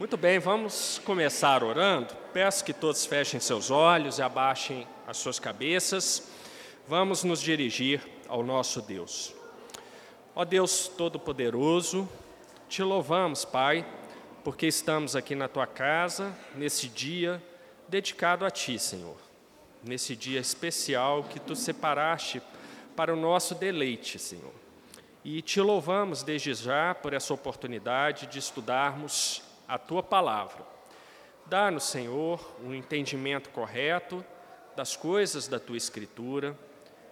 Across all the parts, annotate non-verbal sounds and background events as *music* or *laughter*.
Muito bem, vamos começar orando. Peço que todos fechem seus olhos e abaixem as suas cabeças. Vamos nos dirigir ao nosso Deus. Ó Deus Todo-Poderoso, te louvamos, Pai, porque estamos aqui na tua casa, nesse dia dedicado a ti, Senhor. Nesse dia especial que tu separaste para o nosso deleite, Senhor. E te louvamos desde já por essa oportunidade de estudarmos a tua palavra. Dá-nos, Senhor, um entendimento correto das coisas da tua escritura,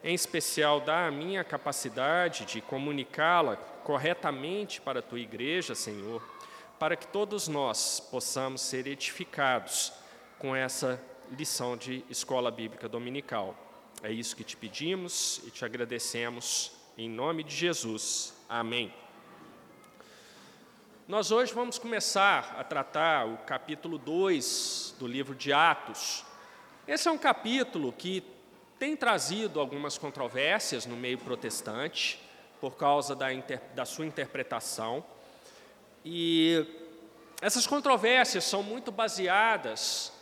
em especial dá a minha capacidade de comunicá-la corretamente para a tua igreja, Senhor, para que todos nós possamos ser edificados com essa lição de escola bíblica dominical. É isso que te pedimos e te agradecemos em nome de Jesus. Amém. Nós hoje vamos começar a tratar o capítulo 2 do livro de Atos. Esse é um capítulo que tem trazido algumas controvérsias no meio protestante, por causa da, inter, da sua interpretação. E essas controvérsias são muito baseadas,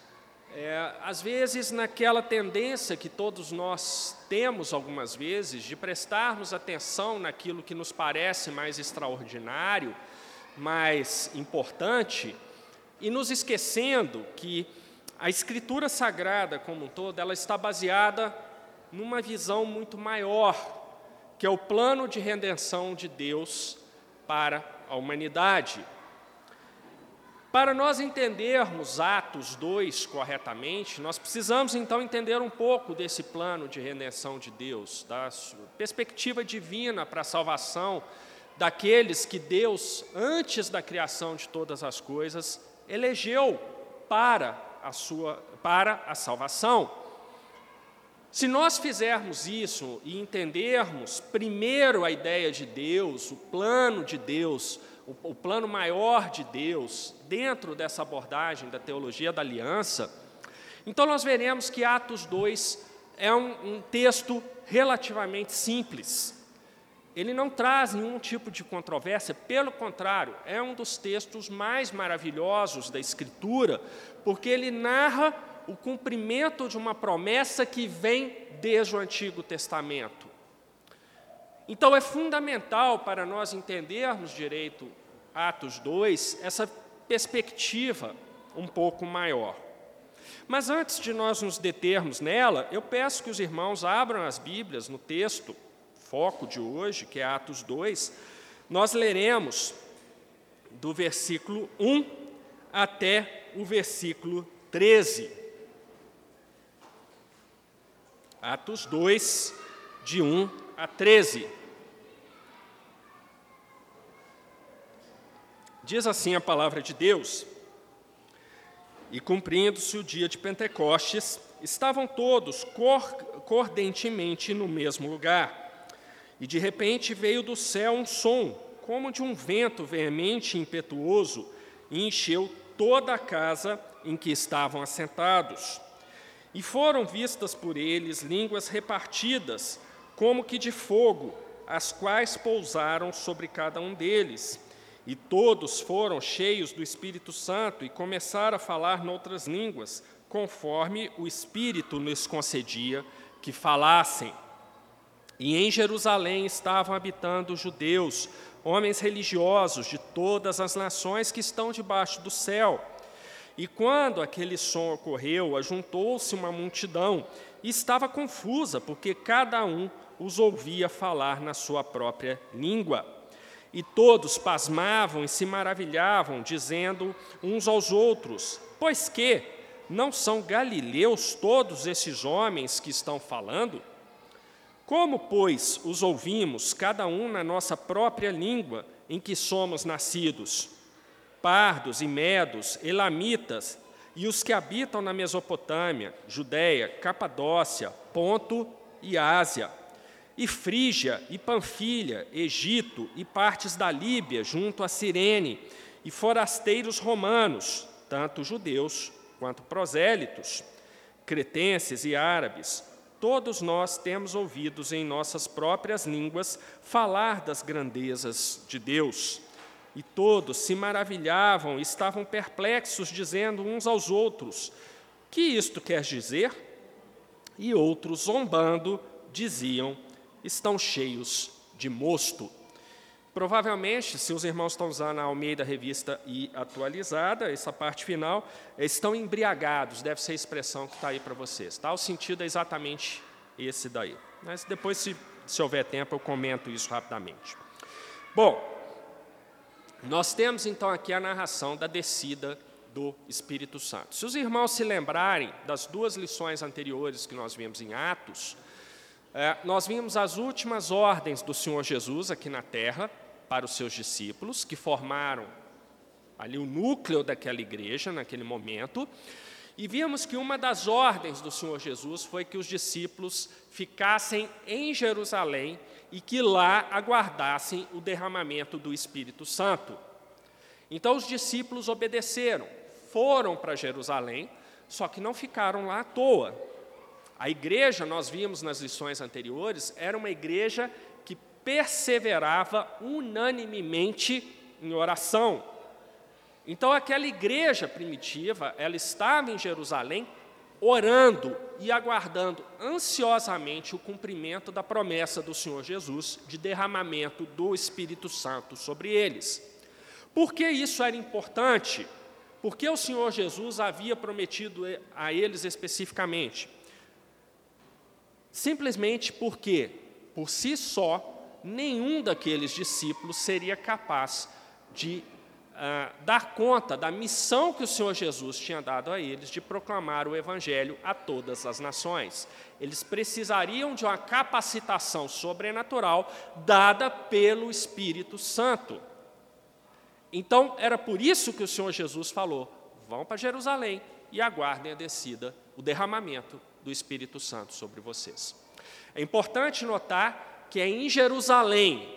é, às vezes, naquela tendência que todos nós temos algumas vezes de prestarmos atenção naquilo que nos parece mais extraordinário mais importante e nos esquecendo que a escritura sagrada como um todo, ela está baseada numa visão muito maior, que é o plano de redenção de Deus para a humanidade. Para nós entendermos Atos 2 corretamente, nós precisamos então entender um pouco desse plano de redenção de Deus, da perspectiva divina para a salvação daqueles que Deus, antes da criação de todas as coisas, elegeu para a sua para a salvação. Se nós fizermos isso e entendermos primeiro a ideia de Deus, o plano de Deus, o, o plano maior de Deus, dentro dessa abordagem da teologia da aliança, então nós veremos que Atos 2 é um, um texto relativamente simples ele não traz nenhum tipo de controvérsia, pelo contrário, é um dos textos mais maravilhosos da Escritura, porque ele narra o cumprimento de uma promessa que vem desde o Antigo Testamento. Então é fundamental para nós entendermos direito Atos 2 essa perspectiva um pouco maior. Mas antes de nós nos determos nela, eu peço que os irmãos abram as Bíblias no texto foco de hoje, que é Atos 2, nós leremos do versículo 1 até o versículo 13. Atos 2, de 1 a 13. Diz assim a palavra de Deus: E cumprindo-se o dia de Pentecostes, estavam todos cordentemente no mesmo lugar. E de repente veio do céu um som, como de um vento veemente e impetuoso, e encheu toda a casa em que estavam assentados. E foram vistas por eles línguas repartidas, como que de fogo, as quais pousaram sobre cada um deles. E todos foram cheios do Espírito Santo e começaram a falar noutras línguas, conforme o Espírito lhes concedia que falassem. E em Jerusalém estavam habitando judeus, homens religiosos de todas as nações que estão debaixo do céu. E quando aquele som ocorreu, ajuntou-se uma multidão e estava confusa, porque cada um os ouvia falar na sua própria língua. E todos pasmavam e se maravilhavam, dizendo uns aos outros: Pois que não são galileus todos esses homens que estão falando? Como, pois, os ouvimos, cada um na nossa própria língua em que somos nascidos? Pardos e medos, elamitas, e os que habitam na Mesopotâmia, Judéia, Capadócia, Ponto e Ásia, e Frígia e Panfilha, Egito e partes da Líbia, junto a Cirene, e forasteiros romanos, tanto judeus quanto prosélitos, cretenses e árabes, Todos nós temos ouvidos em nossas próprias línguas falar das grandezas de Deus. E todos se maravilhavam e estavam perplexos, dizendo uns aos outros: Que isto quer dizer? E outros, zombando, diziam: Estão cheios de mosto. Provavelmente, se os irmãos estão usando a Almeida Revista e atualizada, essa parte final, estão embriagados, deve ser a expressão que está aí para vocês. Tá? O sentido é exatamente esse daí. Mas depois, se, se houver tempo, eu comento isso rapidamente. Bom, nós temos então aqui a narração da descida do Espírito Santo. Se os irmãos se lembrarem das duas lições anteriores que nós vimos em Atos, é, nós vimos as últimas ordens do Senhor Jesus aqui na terra, para os seus discípulos, que formaram ali o núcleo daquela igreja naquele momento. E vimos que uma das ordens do Senhor Jesus foi que os discípulos ficassem em Jerusalém e que lá aguardassem o derramamento do Espírito Santo. Então os discípulos obedeceram, foram para Jerusalém, só que não ficaram lá à toa. A igreja, nós vimos nas lições anteriores, era uma igreja perseverava unanimemente em oração. Então, aquela igreja primitiva, ela estava em Jerusalém orando e aguardando ansiosamente o cumprimento da promessa do Senhor Jesus de derramamento do Espírito Santo sobre eles. Por que isso era importante? Porque o Senhor Jesus havia prometido a eles especificamente? Simplesmente porque, por si só, nenhum daqueles discípulos seria capaz de uh, dar conta da missão que o Senhor Jesus tinha dado a eles de proclamar o Evangelho a todas as nações. Eles precisariam de uma capacitação sobrenatural dada pelo Espírito Santo. Então, era por isso que o Senhor Jesus falou: vão para Jerusalém e aguardem a descida, o derramamento do Espírito Santo sobre vocês. É importante notar que é em Jerusalém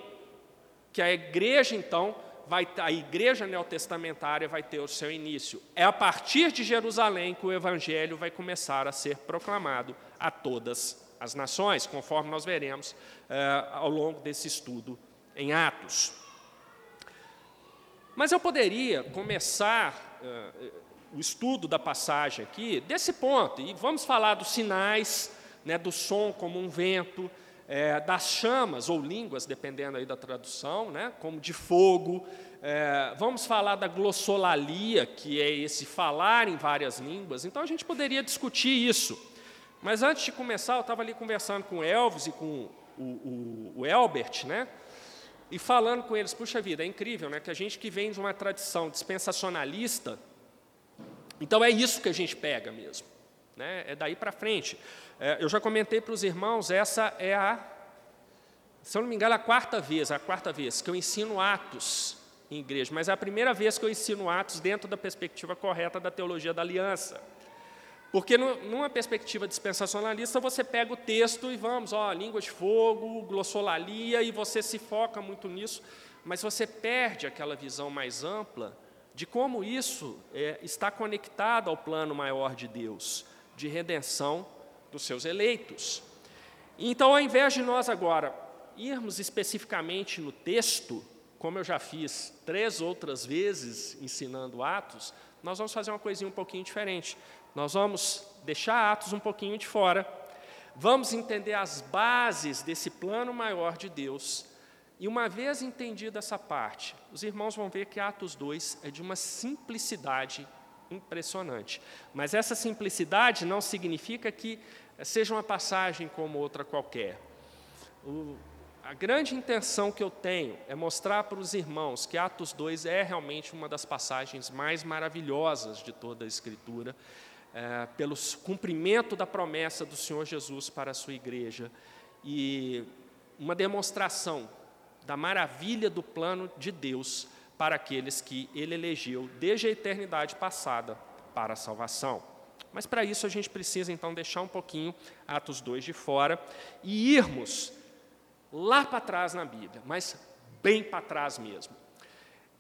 que a igreja, então, vai, a igreja neotestamentária vai ter o seu início. É a partir de Jerusalém que o evangelho vai começar a ser proclamado a todas as nações, conforme nós veremos eh, ao longo desse estudo em Atos. Mas eu poderia começar eh, o estudo da passagem aqui desse ponto, e vamos falar dos sinais, né, do som como um vento, é, das chamas ou línguas, dependendo aí da tradução, né, como de fogo. É, vamos falar da glossolalia, que é esse falar em várias línguas. Então a gente poderia discutir isso. Mas antes de começar, eu estava ali conversando com o Elvis e com o, o, o Elbert, né? E falando com eles, puxa vida, é incrível, né? Que a gente que vem de uma tradição dispensacionalista, então é isso que a gente pega mesmo, né? É daí para frente. É, eu já comentei para os irmãos, essa é a, se eu não me engano, a quarta vez, a quarta vez que eu ensino Atos em igreja, mas é a primeira vez que eu ensino Atos dentro da perspectiva correta da teologia da aliança. Porque numa perspectiva dispensacionalista, você pega o texto e vamos, ó, língua de fogo, glossolalia, e você se foca muito nisso, mas você perde aquela visão mais ampla de como isso é, está conectado ao plano maior de Deus, de redenção dos seus eleitos. Então, ao invés de nós agora irmos especificamente no texto, como eu já fiz três outras vezes ensinando Atos, nós vamos fazer uma coisinha um pouquinho diferente. Nós vamos deixar Atos um pouquinho de fora, vamos entender as bases desse plano maior de Deus. E uma vez entendida essa parte, os irmãos vão ver que Atos 2 é de uma simplicidade impressionante. Mas essa simplicidade não significa que seja uma passagem como outra qualquer. O, a grande intenção que eu tenho é mostrar para os irmãos que Atos 2 é realmente uma das passagens mais maravilhosas de toda a Escritura, é, pelo cumprimento da promessa do Senhor Jesus para a sua igreja e uma demonstração da maravilha do plano de Deus para aqueles que ele elegeu desde a eternidade passada para a salvação. Mas para isso a gente precisa então deixar um pouquinho Atos 2 de fora e irmos lá para trás na Bíblia, mas bem para trás mesmo.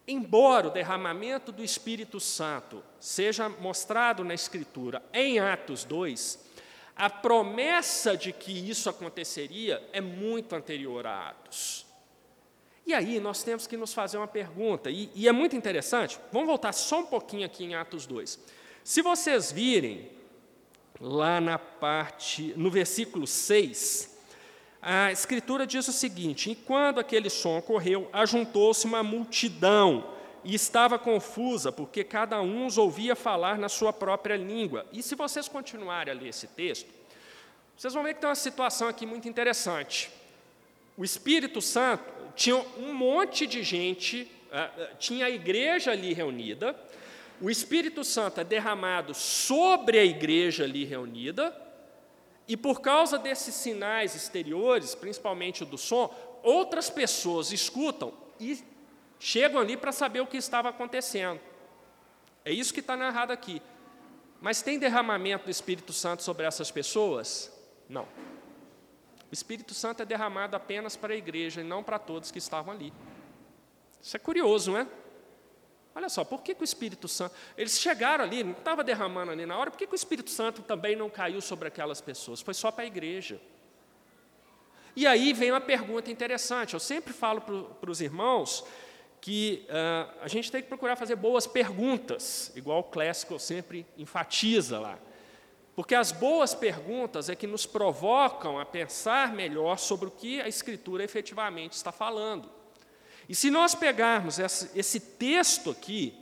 Embora o derramamento do Espírito Santo seja mostrado na Escritura em Atos 2, a promessa de que isso aconteceria é muito anterior a Atos. E aí nós temos que nos fazer uma pergunta, e, e é muito interessante, vamos voltar só um pouquinho aqui em Atos 2. Se vocês virem lá na parte, no versículo 6, a Escritura diz o seguinte: E quando aquele som ocorreu, ajuntou-se uma multidão e estava confusa, porque cada um os ouvia falar na sua própria língua. E se vocês continuarem a ler esse texto, vocês vão ver que tem uma situação aqui muito interessante. O Espírito Santo tinha um monte de gente, ah, ah, tinha a igreja ali reunida, o Espírito Santo é derramado sobre a igreja ali reunida, e por causa desses sinais exteriores, principalmente do som, outras pessoas escutam e chegam ali para saber o que estava acontecendo. É isso que está narrado aqui. Mas tem derramamento do Espírito Santo sobre essas pessoas? Não. O Espírito Santo é derramado apenas para a igreja e não para todos que estavam ali. Isso é curioso, não é? Olha só, por que, que o Espírito Santo. Eles chegaram ali, não estava derramando ali na hora, por que, que o Espírito Santo também não caiu sobre aquelas pessoas? Foi só para a igreja. E aí vem uma pergunta interessante. Eu sempre falo para os irmãos que uh, a gente tem que procurar fazer boas perguntas, igual o clássico sempre enfatiza lá. Porque as boas perguntas é que nos provocam a pensar melhor sobre o que a Escritura efetivamente está falando. E se nós pegarmos esse, texto aqui,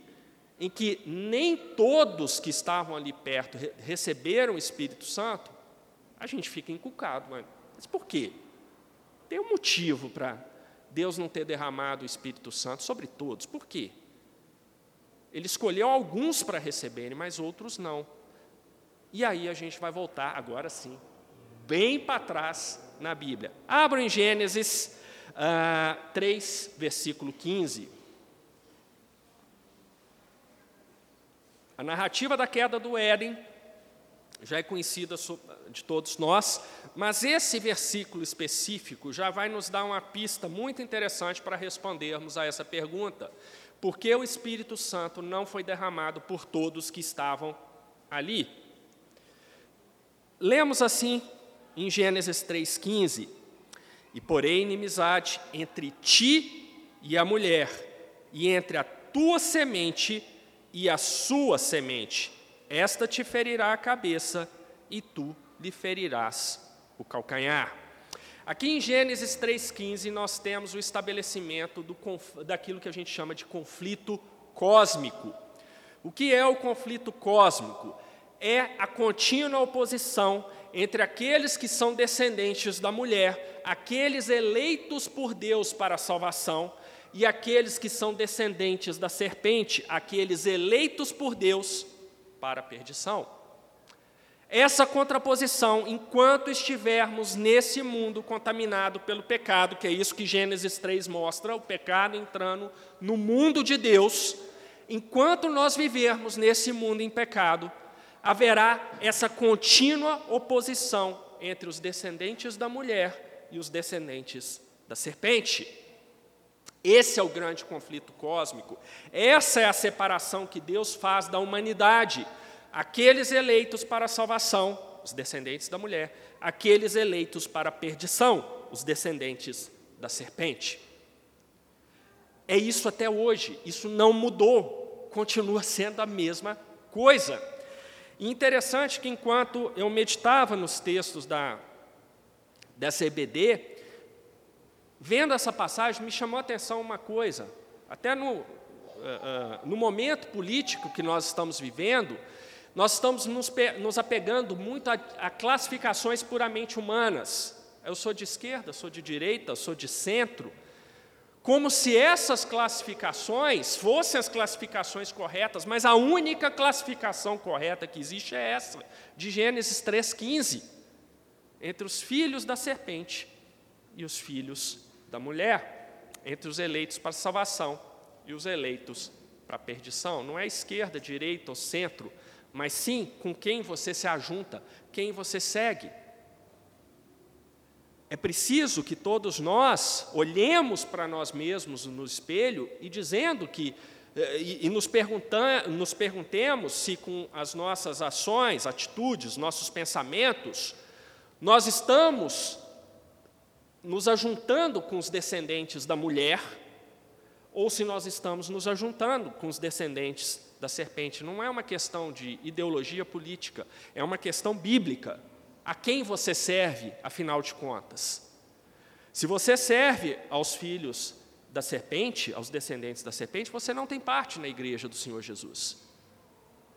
em que nem todos que estavam ali perto receberam o Espírito Santo, a gente fica encucado. Mas por quê? Tem um motivo para Deus não ter derramado o Espírito Santo sobre todos. Por quê? Ele escolheu alguns para receberem, mas outros não. E aí a gente vai voltar, agora sim, bem para trás na Bíblia. Abra em Gênesis uh, 3, versículo 15. A narrativa da queda do Éden já é conhecida de todos nós, mas esse versículo específico já vai nos dar uma pista muito interessante para respondermos a essa pergunta. Por que o Espírito Santo não foi derramado por todos que estavam ali? Lemos assim em Gênesis 3,15: E porém inimizade entre ti e a mulher, e entre a tua semente e a sua semente esta te ferirá a cabeça e tu lhe ferirás o calcanhar. Aqui em Gênesis 3,15 nós temos o estabelecimento do, daquilo que a gente chama de conflito cósmico. O que é o conflito cósmico? É a contínua oposição entre aqueles que são descendentes da mulher, aqueles eleitos por Deus para a salvação, e aqueles que são descendentes da serpente, aqueles eleitos por Deus para a perdição. Essa contraposição, enquanto estivermos nesse mundo contaminado pelo pecado, que é isso que Gênesis 3 mostra, o pecado entrando no mundo de Deus, enquanto nós vivermos nesse mundo em pecado, haverá essa contínua oposição entre os descendentes da mulher e os descendentes da serpente. Esse é o grande conflito cósmico. Essa é a separação que Deus faz da humanidade. Aqueles eleitos para a salvação, os descendentes da mulher, aqueles eleitos para a perdição, os descendentes da serpente. É isso até hoje, isso não mudou, continua sendo a mesma coisa. E interessante que enquanto eu meditava nos textos da, dessa EBD, Vendo essa passagem, me chamou a atenção uma coisa, até no, uh, uh, no momento político que nós estamos vivendo, nós estamos nos, nos apegando muito a, a, classificações puramente humanas. Eu sou de esquerda, sou de direita, sou de centro. Como se essas classificações fossem as classificações corretas, mas a única classificação correta que existe é essa, de Gênesis 3,15, entre os filhos da serpente e os filhos da mulher, entre os eleitos para salvação e os eleitos para perdição. Não é esquerda, direita ou centro, mas sim com quem você se ajunta, quem você segue. É preciso que todos nós olhemos para nós mesmos no espelho e dizendo que eh, e, e nos, nos perguntemos se com as nossas ações, atitudes, nossos pensamentos, nós estamos nos ajuntando com os descendentes da mulher, ou se nós estamos nos ajuntando com os descendentes da serpente. Não é uma questão de ideologia política, é uma questão bíblica. A quem você serve, afinal de contas? Se você serve aos filhos da serpente, aos descendentes da serpente, você não tem parte na igreja do Senhor Jesus.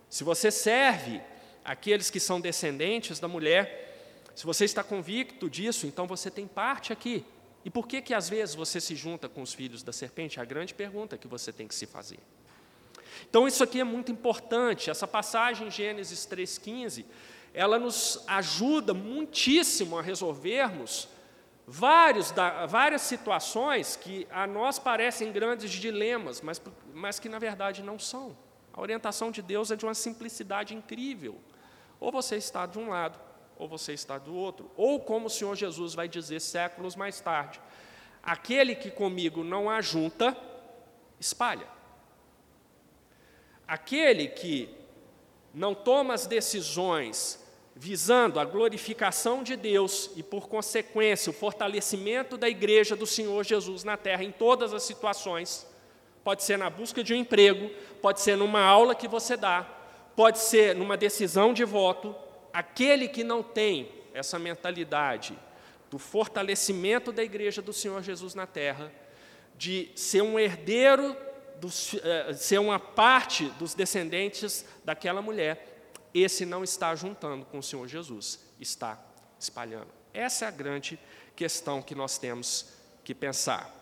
Se você serve aqueles que são descendentes da mulher, se você está convicto disso, então você tem parte aqui. E por que que às vezes você se junta com os filhos da serpente? É a grande pergunta que você tem que se fazer. Então isso aqui é muito importante. Essa passagem em Gênesis 3:15, ela nos ajuda muitíssimo a resolvermos vários, da, várias situações que a nós parecem grandes dilemas, mas, mas que na verdade não são. A orientação de Deus é de uma simplicidade incrível. Ou você está de um lado, ou você está do outro. Ou como o Senhor Jesus vai dizer séculos mais tarde: aquele que comigo não ajunta, espalha. Aquele que não toma as decisões visando a glorificação de Deus e, por consequência, o fortalecimento da igreja do Senhor Jesus na terra em todas as situações, pode ser na busca de um emprego, pode ser numa aula que você dá, pode ser numa decisão de voto, aquele que não tem essa mentalidade do fortalecimento da igreja do Senhor Jesus na terra, de ser um herdeiro, dos, eh, ser uma parte dos descendentes daquela mulher, esse não está juntando com o Senhor Jesus, está espalhando. Essa é a grande questão que nós temos que pensar.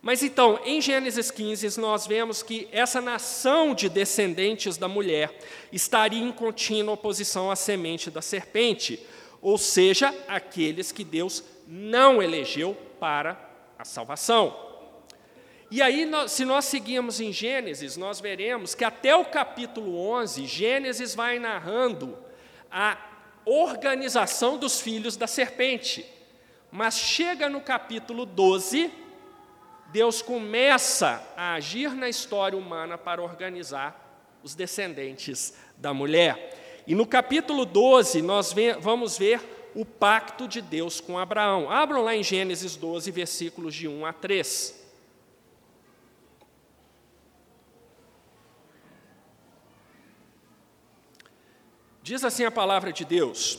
Mas então, em Gênesis 15, nós vemos que essa nação de descendentes da mulher estaria em contínua oposição à semente da serpente, ou seja, aqueles que Deus não elegeu para a salvação. E aí, se nós seguirmos em Gênesis, nós veremos que até o capítulo 11, Gênesis vai narrando a organização dos filhos da serpente. Mas chega no capítulo 12, Deus começa a agir na história humana para organizar os descendentes da mulher. E no capítulo 12, nós vamos ver o pacto de Deus com Abraão. Abram lá em Gênesis 12, versículos de 1 a 3. Diz assim a palavra de Deus: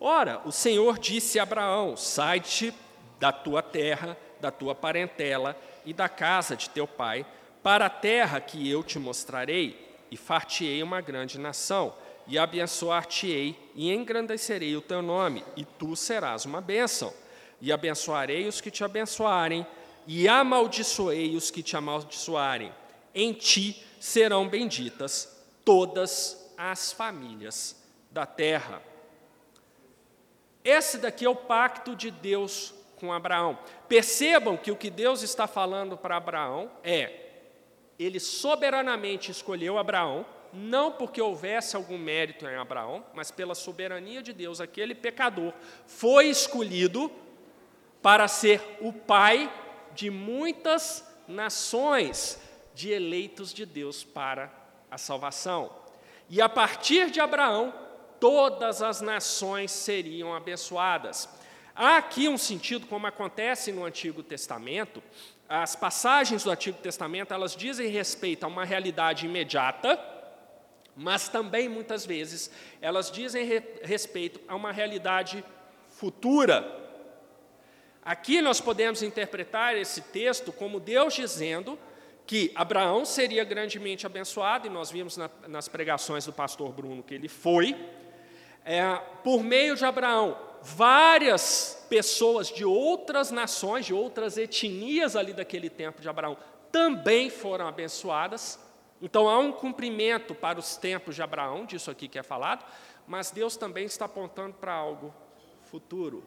Ora, o Senhor disse a Abraão: Sai-te da tua terra da tua parentela e da casa de teu pai, para a terra que eu te mostrarei, e far-te-ei uma grande nação, e abençoar-te-ei, e engrandecerei o teu nome, e tu serás uma bênção. E abençoarei os que te abençoarem, e amaldiçoei os que te amaldiçoarem. Em ti serão benditas todas as famílias da terra. Esse daqui é o pacto de Deus com Abraão. Percebam que o que Deus está falando para Abraão é: ele soberanamente escolheu Abraão, não porque houvesse algum mérito em Abraão, mas pela soberania de Deus, aquele pecador foi escolhido para ser o pai de muitas nações, de eleitos de Deus para a salvação. E a partir de Abraão, todas as nações seriam abençoadas. Há aqui um sentido, como acontece no Antigo Testamento, as passagens do Antigo Testamento, elas dizem respeito a uma realidade imediata, mas também, muitas vezes, elas dizem re respeito a uma realidade futura. Aqui nós podemos interpretar esse texto como Deus dizendo que Abraão seria grandemente abençoado, e nós vimos na, nas pregações do pastor Bruno que ele foi, é, por meio de Abraão, várias pessoas de outras nações, de outras etnias ali daquele tempo de Abraão, também foram abençoadas. Então há um cumprimento para os tempos de Abraão, disso aqui que é falado, mas Deus também está apontando para algo futuro.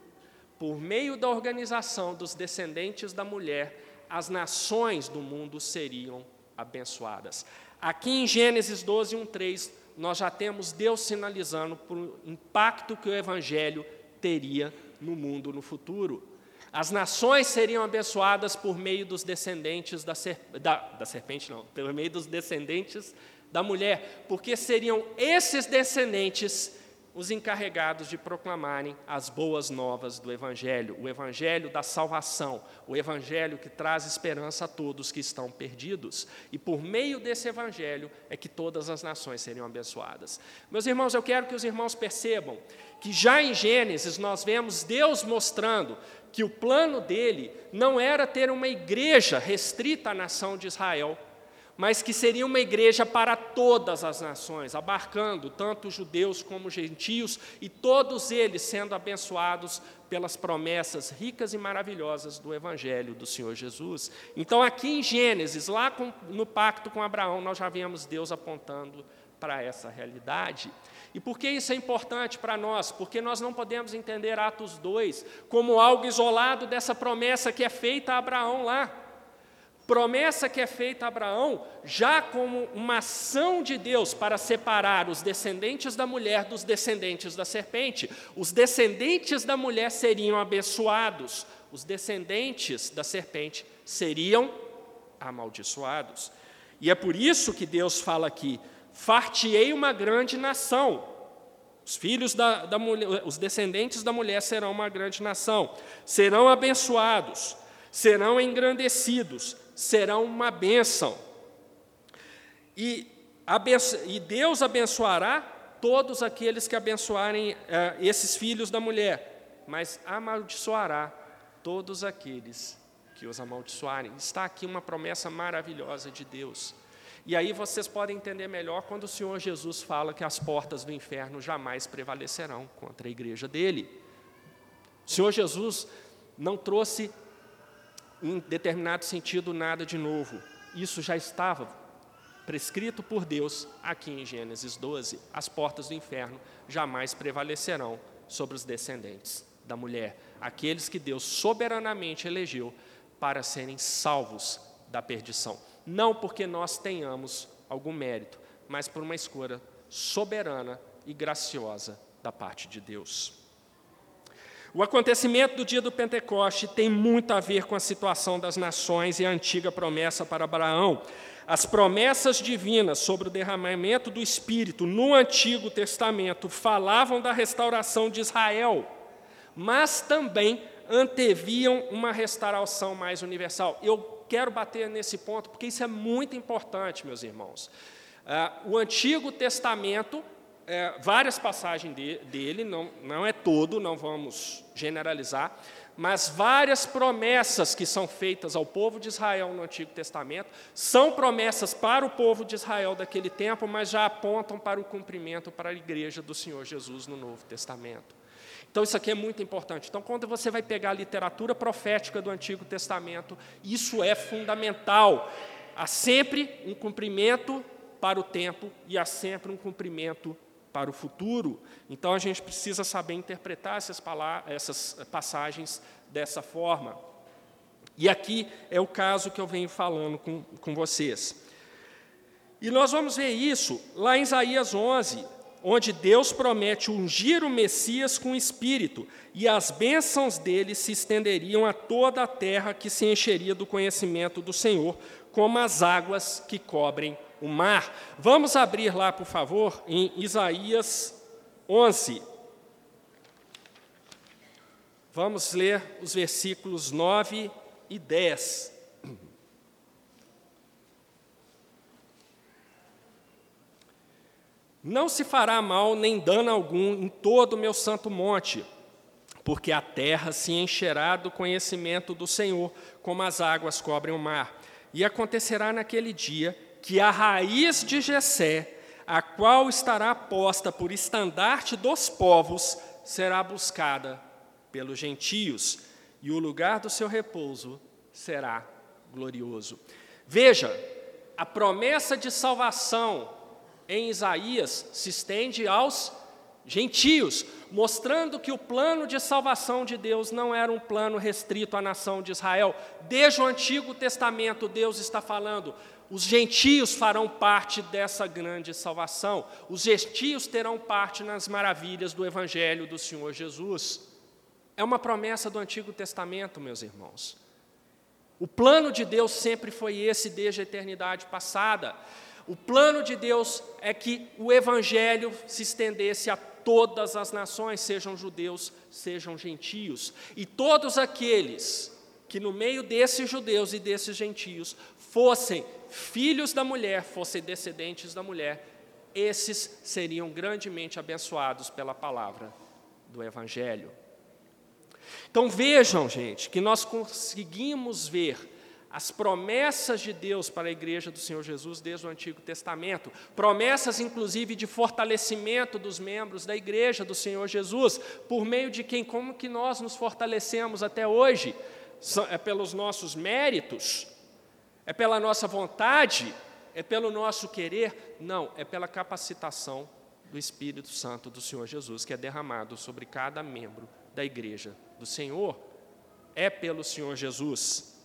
Por meio da organização dos descendentes da mulher, as nações do mundo seriam abençoadas. Aqui em Gênesis 12, 1, 3, nós já temos Deus sinalizando para o impacto que o Evangelho teria no mundo no futuro. As nações seriam abençoadas por meio dos descendentes da, ser, da, da serpente, não, pelo meio dos descendentes da mulher, porque seriam esses descendentes os encarregados de proclamarem as boas novas do Evangelho, o Evangelho da salvação, o Evangelho que traz esperança a todos que estão perdidos. E por meio desse Evangelho é que todas as nações seriam abençoadas. Meus irmãos, eu quero que os irmãos percebam que já em Gênesis nós vemos Deus mostrando que o plano dele não era ter uma igreja restrita à nação de Israel, mas que seria uma igreja para todas as nações, abarcando tanto judeus como gentios, e todos eles sendo abençoados pelas promessas ricas e maravilhosas do Evangelho do Senhor Jesus. Então, aqui em Gênesis, lá com, no pacto com Abraão, nós já vemos Deus apontando para essa realidade. E por que isso é importante para nós? Porque nós não podemos entender Atos 2 como algo isolado dessa promessa que é feita a Abraão lá. Promessa que é feita a Abraão já como uma ação de Deus para separar os descendentes da mulher dos descendentes da serpente. Os descendentes da mulher seriam abençoados, os descendentes da serpente seriam amaldiçoados. E é por isso que Deus fala aqui: fartiei uma grande nação. Os filhos da, da mulher, os descendentes da mulher serão uma grande nação, serão abençoados, serão engrandecidos, serão uma bênção. E, e Deus abençoará todos aqueles que abençoarem eh, esses filhos da mulher, mas amaldiçoará todos aqueles que os amaldiçoarem. Está aqui uma promessa maravilhosa de Deus. E aí vocês podem entender melhor quando o Senhor Jesus fala que as portas do inferno jamais prevalecerão contra a igreja dele. O Senhor Jesus não trouxe em determinado sentido, nada de novo. Isso já estava prescrito por Deus aqui em Gênesis 12. As portas do inferno jamais prevalecerão sobre os descendentes da mulher, aqueles que Deus soberanamente elegeu para serem salvos da perdição. Não porque nós tenhamos algum mérito, mas por uma escolha soberana e graciosa da parte de Deus. O acontecimento do dia do Pentecoste tem muito a ver com a situação das nações e a antiga promessa para Abraão. As promessas divinas sobre o derramamento do Espírito no Antigo Testamento falavam da restauração de Israel, mas também anteviam uma restauração mais universal. Eu quero bater nesse ponto porque isso é muito importante, meus irmãos. Uh, o Antigo Testamento é, várias passagens de, dele, não, não é todo, não vamos generalizar, mas várias promessas que são feitas ao povo de Israel no Antigo Testamento são promessas para o povo de Israel daquele tempo, mas já apontam para o cumprimento para a igreja do Senhor Jesus no Novo Testamento. Então, isso aqui é muito importante. Então, quando você vai pegar a literatura profética do Antigo Testamento, isso é fundamental. Há sempre um cumprimento para o tempo e há sempre um cumprimento para o futuro. Então a gente precisa saber interpretar essas, essas passagens dessa forma. E aqui é o caso que eu venho falando com, com vocês. E nós vamos ver isso lá em Isaías 11, onde Deus promete ungir o Messias com o Espírito, e as bênçãos dele se estenderiam a toda a terra que se encheria do conhecimento do Senhor, como as águas que cobrem o mar. Vamos abrir lá, por favor, em Isaías 11. Vamos ler os versículos 9 e 10. Não se fará mal nem dano algum em todo o meu santo monte, porque a terra se encherá do conhecimento do Senhor, como as águas cobrem o mar. E acontecerá naquele dia que a raiz de Jessé, a qual estará posta por estandarte dos povos, será buscada pelos gentios, e o lugar do seu repouso será glorioso. Veja, a promessa de salvação em Isaías se estende aos gentios, mostrando que o plano de salvação de Deus não era um plano restrito à nação de Israel. Desde o Antigo Testamento, Deus está falando: os gentios farão parte dessa grande salvação. Os gentios terão parte nas maravilhas do Evangelho do Senhor Jesus. É uma promessa do Antigo Testamento, meus irmãos. O plano de Deus sempre foi esse desde a eternidade passada. O plano de Deus é que o Evangelho se estendesse a todas as nações, sejam judeus, sejam gentios. E todos aqueles que no meio desses judeus e desses gentios fossem filhos da mulher, fossem descendentes da mulher, esses seriam grandemente abençoados pela palavra do Evangelho. Então vejam, gente, que nós conseguimos ver as promessas de Deus para a igreja do Senhor Jesus desde o Antigo Testamento, promessas inclusive de fortalecimento dos membros da igreja do Senhor Jesus, por meio de quem, como que nós nos fortalecemos até hoje? É pelos nossos méritos? É pela nossa vontade? É pelo nosso querer? Não, é pela capacitação do Espírito Santo do Senhor Jesus, que é derramado sobre cada membro da igreja do Senhor. É pelo Senhor Jesus.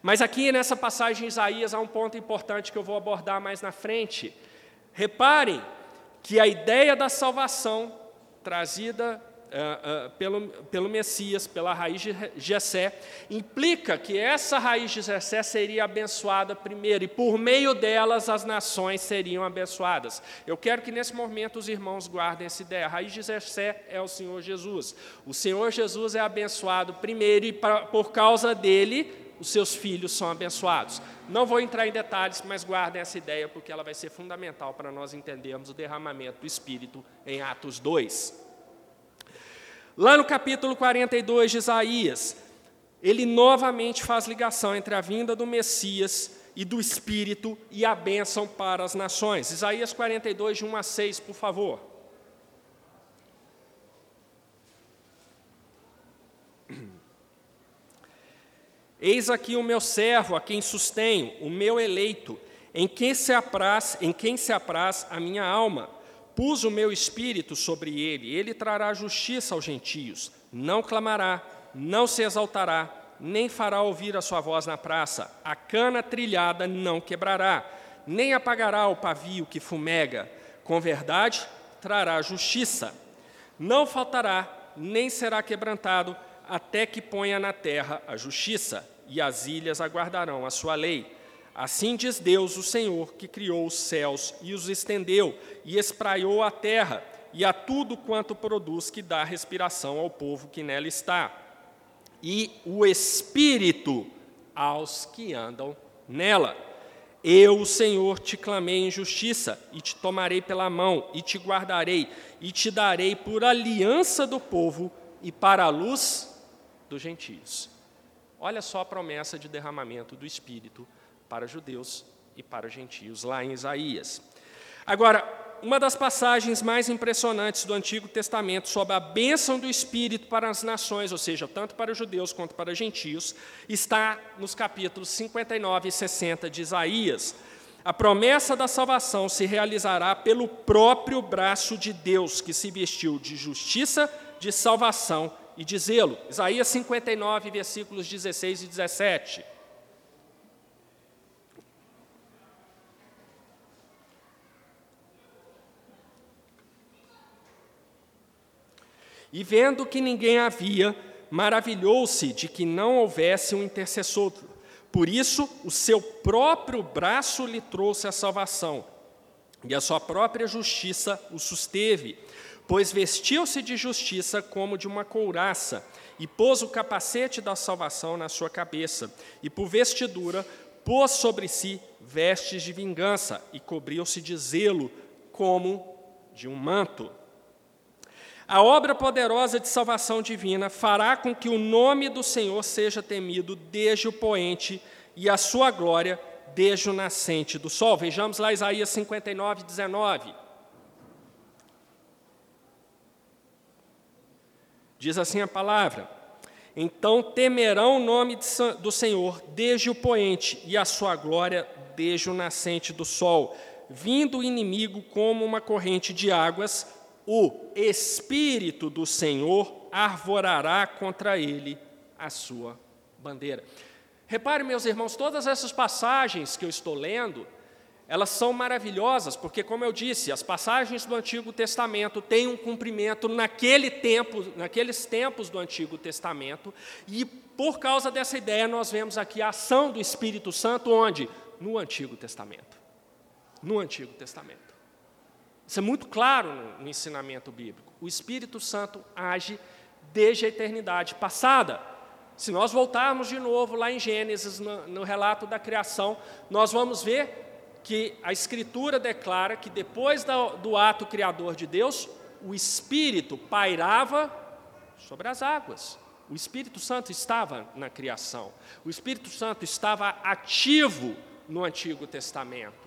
Mas aqui nessa passagem de Isaías há um ponto importante que eu vou abordar mais na frente. Reparem que a ideia da salvação trazida uh, uh, pelo, pelo Messias, pela raiz de Jessé, implica que essa raiz de Jessé seria abençoada primeiro, e por meio delas as nações seriam abençoadas. Eu quero que nesse momento os irmãos guardem essa ideia. A raiz de Jessé é o Senhor Jesus. O Senhor Jesus é abençoado primeiro, e pra, por causa dele os seus filhos são abençoados. Não vou entrar em detalhes, mas guardem essa ideia, porque ela vai ser fundamental para nós entendermos o derramamento do Espírito em Atos 2. Lá no capítulo 42 de Isaías, ele novamente faz ligação entre a vinda do Messias e do Espírito e a bênção para as nações. Isaías 42, de 1 a 6, por favor. *clears throat* Eis aqui o meu servo, a quem sustenho, o meu eleito, em quem se apraz, em quem se apraz a minha alma. Pus o meu espírito sobre ele, ele trará justiça aos gentios. Não clamará, não se exaltará, nem fará ouvir a sua voz na praça. A cana trilhada não quebrará, nem apagará o pavio que fumega. Com verdade trará justiça. Não faltará, nem será quebrantado, até que ponha na terra a justiça e as ilhas aguardarão a sua lei. Assim diz Deus, o Senhor, que criou os céus e os estendeu, e espraiou a terra, e a tudo quanto produz, que dá respiração ao povo que nela está, e o Espírito aos que andam nela. Eu, o Senhor, te clamei em justiça, e te tomarei pela mão, e te guardarei, e te darei por aliança do povo e para a luz dos gentios. Olha só a promessa de derramamento do Espírito para judeus e para gentios, lá em Isaías. Agora, uma das passagens mais impressionantes do Antigo Testamento sobre a bênção do Espírito para as nações, ou seja, tanto para os judeus quanto para os gentios, está nos capítulos 59 e 60 de Isaías. A promessa da salvação se realizará pelo próprio braço de Deus, que se vestiu de justiça, de salvação e de zelo. Isaías 59, versículos 16 e 17. E vendo que ninguém havia, maravilhou-se de que não houvesse um intercessor. Por isso, o seu próprio braço lhe trouxe a salvação, e a sua própria justiça o susteve pois vestiu-se de justiça como de uma couraça, e pôs o capacete da salvação na sua cabeça, e por vestidura pôs sobre si vestes de vingança, e cobriu-se de zelo como de um manto. A obra poderosa de salvação divina fará com que o nome do Senhor seja temido desde o poente e a sua glória desde o nascente do sol. Vejamos lá Isaías 59, 19. Diz assim a palavra: Então temerão o nome do Senhor desde o poente e a sua glória desde o nascente do sol. Vindo o inimigo como uma corrente de águas, o Espírito do Senhor arvorará contra ele a sua bandeira. Repare, meus irmãos, todas essas passagens que eu estou lendo, elas são maravilhosas, porque, como eu disse, as passagens do Antigo Testamento têm um cumprimento naquele tempo, naqueles tempos do Antigo Testamento, e por causa dessa ideia nós vemos aqui a ação do Espírito Santo onde? No Antigo Testamento. No Antigo Testamento. Isso é muito claro no, no ensinamento bíblico. O Espírito Santo age desde a eternidade passada. Se nós voltarmos de novo lá em Gênesis, no, no relato da criação, nós vamos ver que a Escritura declara que depois do, do ato criador de Deus, o Espírito pairava sobre as águas. O Espírito Santo estava na criação. O Espírito Santo estava ativo no Antigo Testamento.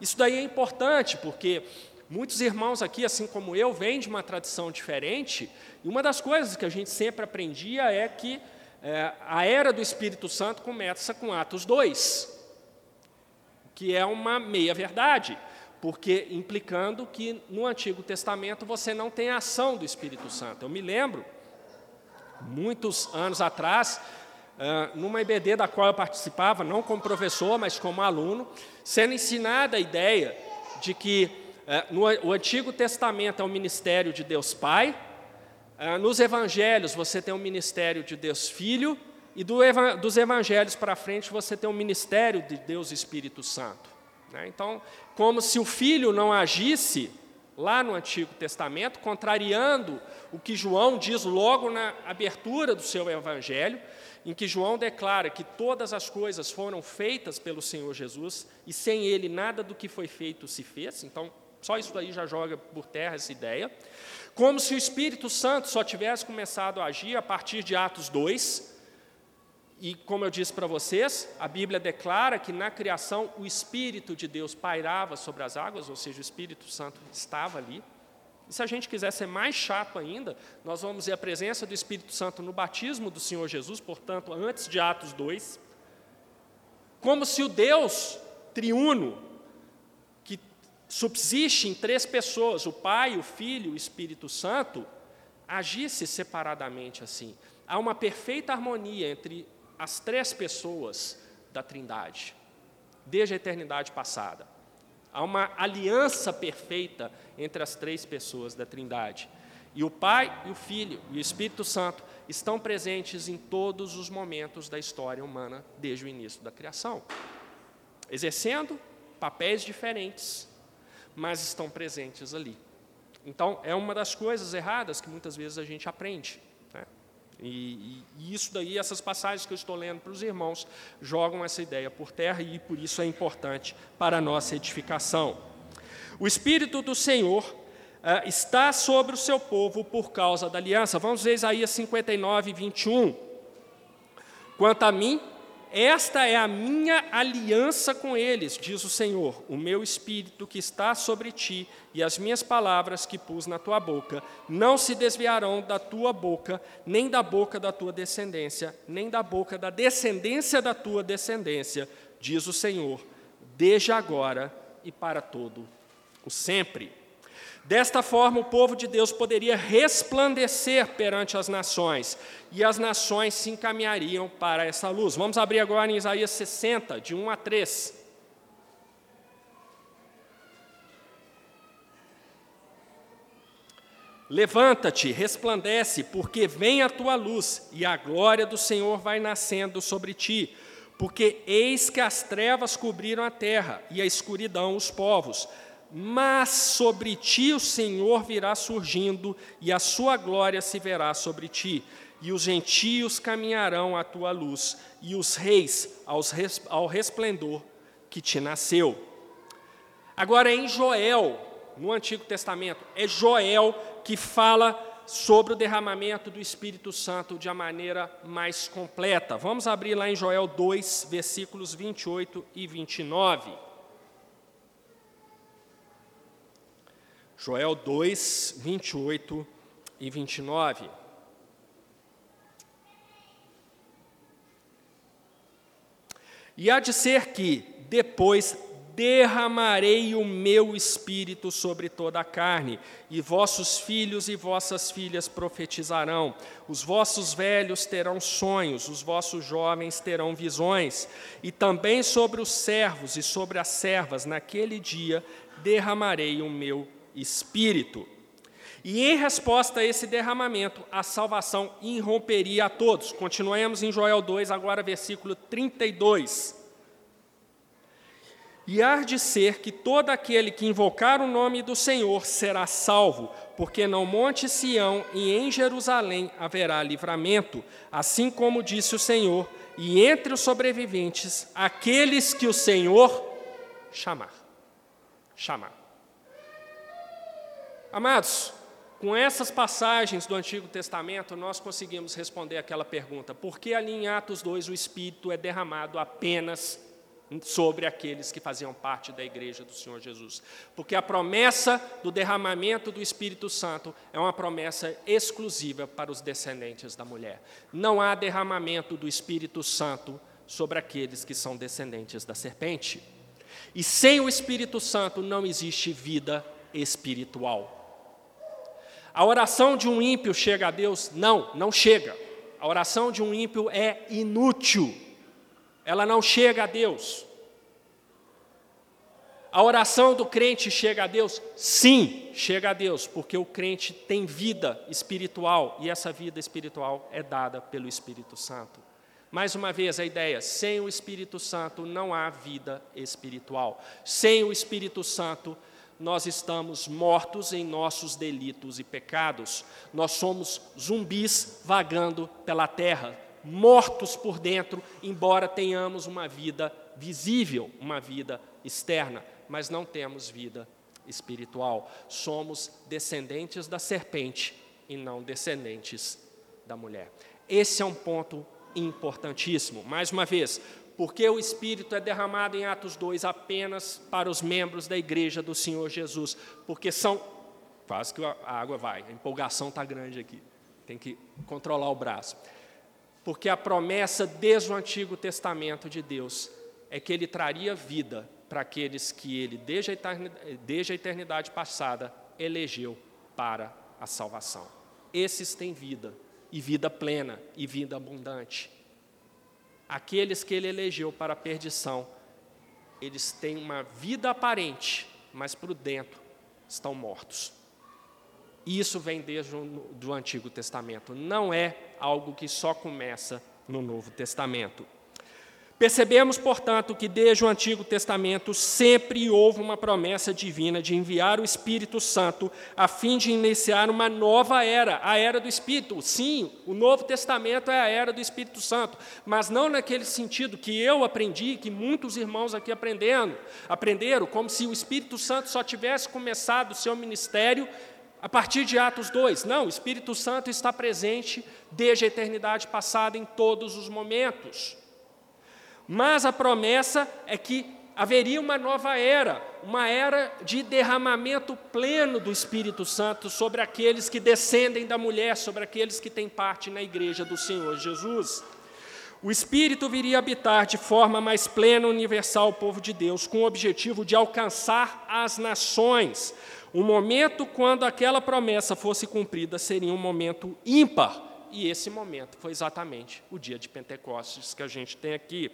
Isso daí é importante porque muitos irmãos aqui, assim como eu, vêm de uma tradição diferente, e uma das coisas que a gente sempre aprendia é que é, a era do Espírito Santo começa com Atos 2, que é uma meia-verdade, porque implicando que no Antigo Testamento você não tem ação do Espírito Santo. Eu me lembro, muitos anos atrás, Uh, numa IBD da qual eu participava, não como professor, mas como aluno, sendo ensinada a ideia de que uh, no o Antigo Testamento é o ministério de Deus Pai, uh, nos Evangelhos você tem o ministério de Deus Filho, e do, dos Evangelhos para frente você tem o ministério de Deus Espírito Santo. Né? Então, como se o Filho não agisse lá no Antigo Testamento, contrariando o que João diz logo na abertura do seu Evangelho, em que João declara que todas as coisas foram feitas pelo Senhor Jesus e sem ele nada do que foi feito se fez. Então, só isso aí já joga por terra essa ideia. Como se o Espírito Santo só tivesse começado a agir a partir de Atos 2. E, como eu disse para vocês, a Bíblia declara que na criação o Espírito de Deus pairava sobre as águas, ou seja, o Espírito Santo estava ali. E se a gente quiser ser mais chato ainda, nós vamos ver a presença do Espírito Santo no batismo do Senhor Jesus, portanto, antes de Atos 2, como se o Deus triuno, que subsiste em três pessoas, o Pai, o Filho e o Espírito Santo, agisse separadamente assim. Há uma perfeita harmonia entre as três pessoas da Trindade, desde a eternidade passada. Há uma aliança perfeita entre as três pessoas da Trindade. E o Pai, e o Filho e o Espírito Santo estão presentes em todos os momentos da história humana desde o início da criação, exercendo papéis diferentes, mas estão presentes ali. Então, é uma das coisas erradas que muitas vezes a gente aprende. E, e, isso daí, essas passagens que eu estou lendo para os irmãos, jogam essa ideia por terra e por isso é importante para a nossa edificação. O Espírito do Senhor uh, está sobre o seu povo por causa da aliança. Vamos ver Isaías 59, 21. Quanto a mim, esta é a minha aliança com eles, diz o Senhor, o meu espírito que está sobre ti e as minhas palavras que pus na tua boca não se desviarão da tua boca, nem da boca da tua descendência, nem da boca da descendência da tua descendência, diz o Senhor, desde agora e para todo o sempre. Desta forma, o povo de Deus poderia resplandecer perante as nações, e as nações se encaminhariam para essa luz. Vamos abrir agora em Isaías 60, de 1 a 3. Levanta-te, resplandece, porque vem a tua luz, e a glória do Senhor vai nascendo sobre ti. Porque eis que as trevas cobriram a terra, e a escuridão os povos mas sobre ti o Senhor virá surgindo, e a sua glória se verá sobre ti. E os gentios caminharão à tua luz, e os reis ao resplendor que te nasceu. Agora, em Joel, no Antigo Testamento, é Joel que fala sobre o derramamento do Espírito Santo de uma maneira mais completa. Vamos abrir lá em Joel 2, versículos 28 e 29. Joel 2, 28 e 29. E há de ser que, depois, derramarei o meu espírito sobre toda a carne, e vossos filhos e vossas filhas profetizarão, os vossos velhos terão sonhos, os vossos jovens terão visões, e também sobre os servos e sobre as servas, naquele dia, derramarei o meu espírito. E em resposta a esse derramamento, a salvação irromperia a todos. Continuemos em Joel 2, agora versículo 32. E há de ser que todo aquele que invocar o nome do Senhor será salvo, porque no Monte Sião e em Jerusalém haverá livramento, assim como disse o Senhor, e entre os sobreviventes, aqueles que o Senhor chamar. Chamar. Amados, com essas passagens do Antigo Testamento, nós conseguimos responder aquela pergunta: por que ali em Atos 2 o Espírito é derramado apenas sobre aqueles que faziam parte da igreja do Senhor Jesus. Porque a promessa do derramamento do Espírito Santo é uma promessa exclusiva para os descendentes da mulher. Não há derramamento do Espírito Santo sobre aqueles que são descendentes da serpente. E sem o Espírito Santo não existe vida espiritual. A oração de um ímpio chega a Deus? Não, não chega. A oração de um ímpio é inútil ela não chega a Deus. A oração do crente chega a Deus? Sim, chega a Deus, porque o crente tem vida espiritual e essa vida espiritual é dada pelo Espírito Santo. Mais uma vez, a ideia: sem o Espírito Santo não há vida espiritual. Sem o Espírito Santo, nós estamos mortos em nossos delitos e pecados. Nós somos zumbis vagando pela terra, mortos por dentro, embora tenhamos uma vida visível, uma vida externa, mas não temos vida espiritual. Somos descendentes da serpente e não descendentes da mulher. Esse é um ponto importantíssimo. Mais uma vez, porque o Espírito é derramado em Atos 2 apenas para os membros da igreja do Senhor Jesus, porque são. Quase que a água vai, a empolgação está grande aqui, tem que controlar o braço. Porque a promessa desde o Antigo Testamento de Deus é que ele traria vida para aqueles que ele, desde a, eternidade, desde a eternidade passada, elegeu para a salvação. Esses têm vida, e vida plena, e vida abundante. Aqueles que ele elegeu para a perdição, eles têm uma vida aparente, mas por dentro estão mortos. E isso vem desde o do Antigo Testamento, não é algo que só começa no Novo Testamento. Percebemos, portanto, que desde o Antigo Testamento sempre houve uma promessa divina de enviar o Espírito Santo a fim de iniciar uma nova era, a era do Espírito. Sim, o Novo Testamento é a era do Espírito Santo, mas não naquele sentido que eu aprendi, que muitos irmãos aqui aprendendo, aprenderam, como se o Espírito Santo só tivesse começado o seu ministério a partir de Atos 2. Não, o Espírito Santo está presente desde a eternidade passada em todos os momentos. Mas a promessa é que haveria uma nova era, uma era de derramamento pleno do Espírito Santo sobre aqueles que descendem da mulher, sobre aqueles que têm parte na igreja do Senhor Jesus. O Espírito viria habitar de forma mais plena, universal, o povo de Deus, com o objetivo de alcançar as nações, o momento quando aquela promessa fosse cumprida seria um momento ímpar, e esse momento foi exatamente o dia de Pentecostes que a gente tem aqui.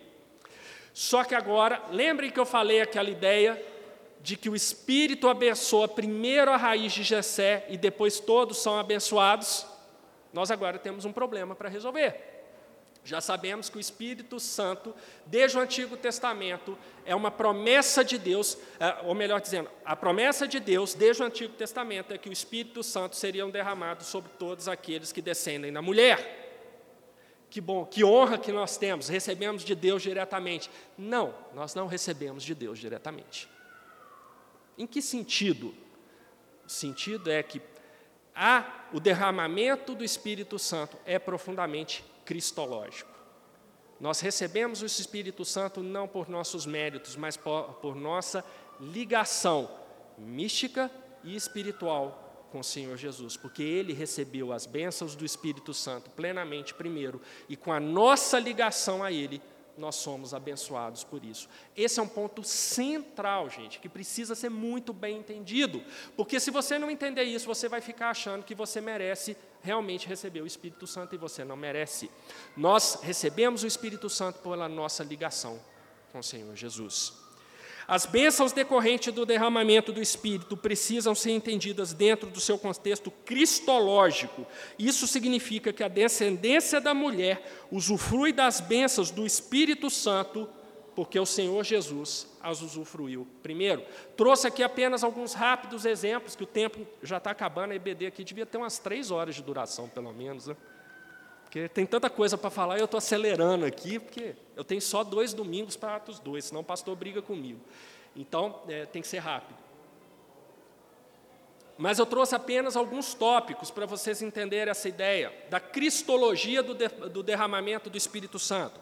Só que agora, lembrem que eu falei aquela ideia de que o Espírito abençoa primeiro a raiz de Jessé e depois todos são abençoados? Nós agora temos um problema para resolver. Já sabemos que o Espírito Santo, desde o Antigo Testamento, é uma promessa de Deus, é, ou melhor dizendo, a promessa de Deus, desde o Antigo Testamento, é que o Espírito Santo seria derramado sobre todos aqueles que descendem da mulher. Que bom, que honra que nós temos, recebemos de Deus diretamente. Não, nós não recebemos de Deus diretamente. Em que sentido? O sentido é que há o derramamento do Espírito Santo é profundamente cristológico. Nós recebemos o Espírito Santo não por nossos méritos, mas por, por nossa ligação mística e espiritual com o Senhor Jesus, porque ele recebeu as bênçãos do Espírito Santo plenamente primeiro, e com a nossa ligação a ele, nós somos abençoados por isso. Esse é um ponto central, gente, que precisa ser muito bem entendido, porque se você não entender isso, você vai ficar achando que você merece realmente receber o Espírito Santo e você não merece. Nós recebemos o Espírito Santo pela nossa ligação com o Senhor Jesus. As bênçãos decorrentes do derramamento do Espírito precisam ser entendidas dentro do seu contexto cristológico. Isso significa que a descendência da mulher usufrui das bênçãos do Espírito Santo porque o Senhor Jesus as usufruiu primeiro. Trouxe aqui apenas alguns rápidos exemplos, que o tempo já está acabando, a EBD aqui devia ter umas três horas de duração, pelo menos. Né? Porque tem tanta coisa para falar e eu estou acelerando aqui, porque eu tenho só dois domingos para Atos 2, senão o pastor briga comigo. Então, é, tem que ser rápido. Mas eu trouxe apenas alguns tópicos para vocês entenderem essa ideia da cristologia do, de, do derramamento do Espírito Santo.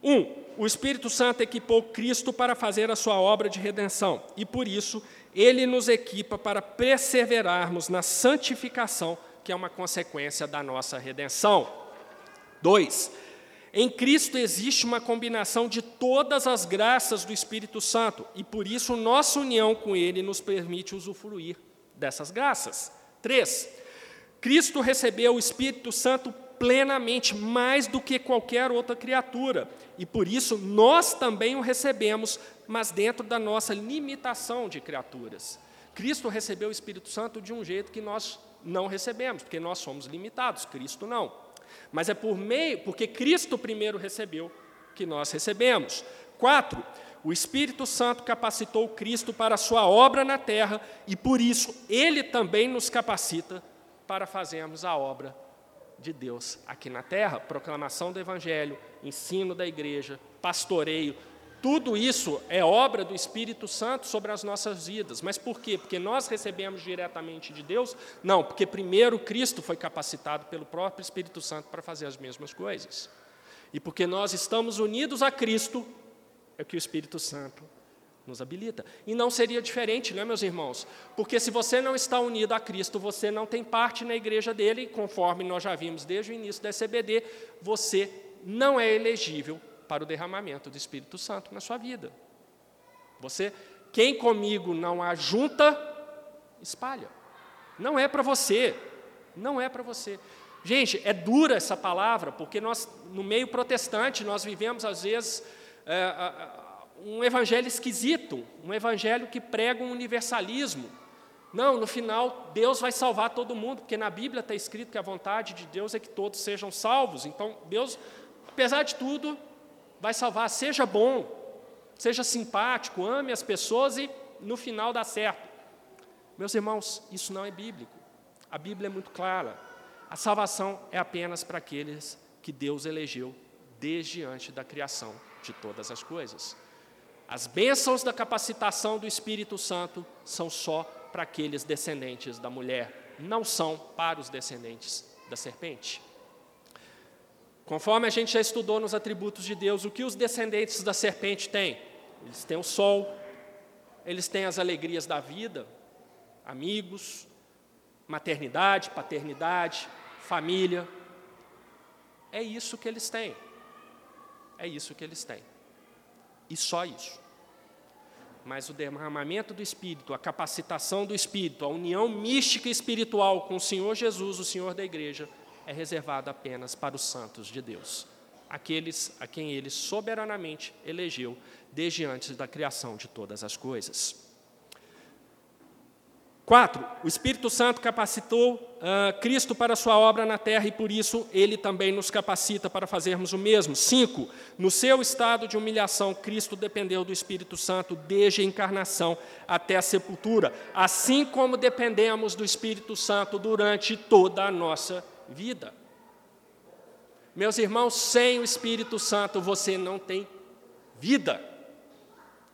Um, o Espírito Santo equipou Cristo para fazer a sua obra de redenção, e por isso ele nos equipa para perseverarmos na santificação, que é uma consequência da nossa redenção. Dois, em Cristo existe uma combinação de todas as graças do Espírito Santo, e por isso nossa união com Ele nos permite usufruir dessas graças. Três, Cristo recebeu o Espírito Santo plenamente, mais do que qualquer outra criatura, e por isso nós também o recebemos, mas dentro da nossa limitação de criaturas. Cristo recebeu o Espírito Santo de um jeito que nós não recebemos, porque nós somos limitados, Cristo não. Mas é por meio, porque Cristo primeiro recebeu, que nós recebemos. Quatro, o Espírito Santo capacitou Cristo para a sua obra na terra e por isso ele também nos capacita para fazermos a obra de Deus aqui na terra. Proclamação do Evangelho, ensino da igreja, pastoreio, tudo isso é obra do Espírito Santo sobre as nossas vidas. Mas por quê? Porque nós recebemos diretamente de Deus? Não, porque primeiro Cristo foi capacitado pelo próprio Espírito Santo para fazer as mesmas coisas. E porque nós estamos unidos a Cristo, é que o Espírito Santo nos habilita. E não seria diferente, não é, meus irmãos? Porque se você não está unido a Cristo, você não tem parte na igreja dele, conforme nós já vimos desde o início da CBD, você não é elegível para o derramamento do Espírito Santo na sua vida. Você, quem comigo não ajunta, espalha. Não é para você. Não é para você. Gente, é dura essa palavra, porque nós, no meio protestante, nós vivemos, às vezes, é, um evangelho esquisito, um evangelho que prega um universalismo. Não, no final, Deus vai salvar todo mundo, porque na Bíblia está escrito que a vontade de Deus é que todos sejam salvos. Então, Deus, apesar de tudo, vai salvar. Seja bom, seja simpático, ame as pessoas e no final dá certo. Meus irmãos, isso não é bíblico. A Bíblia é muito clara. A salvação é apenas para aqueles que Deus elegeu desde antes da criação de todas as coisas. As bênçãos da capacitação do Espírito Santo são só para aqueles descendentes da mulher, não são para os descendentes da serpente. Conforme a gente já estudou nos atributos de Deus, o que os descendentes da serpente têm? Eles têm o sol, eles têm as alegrias da vida, amigos, maternidade, paternidade, família. É isso que eles têm. É isso que eles têm. E só isso. Mas o derramamento do Espírito, a capacitação do Espírito, a união mística e espiritual com o Senhor Jesus, o Senhor da igreja, é reservada apenas para os santos de Deus, aqueles a quem ele soberanamente elegeu desde antes da criação de todas as coisas. Quatro, o Espírito Santo capacitou uh, Cristo para a sua obra na terra e por isso ele também nos capacita para fazermos o mesmo. Cinco, no seu estado de humilhação, Cristo dependeu do Espírito Santo desde a encarnação até a sepultura, assim como dependemos do Espírito Santo durante toda a nossa vida. Meus irmãos, sem o Espírito Santo você não tem vida,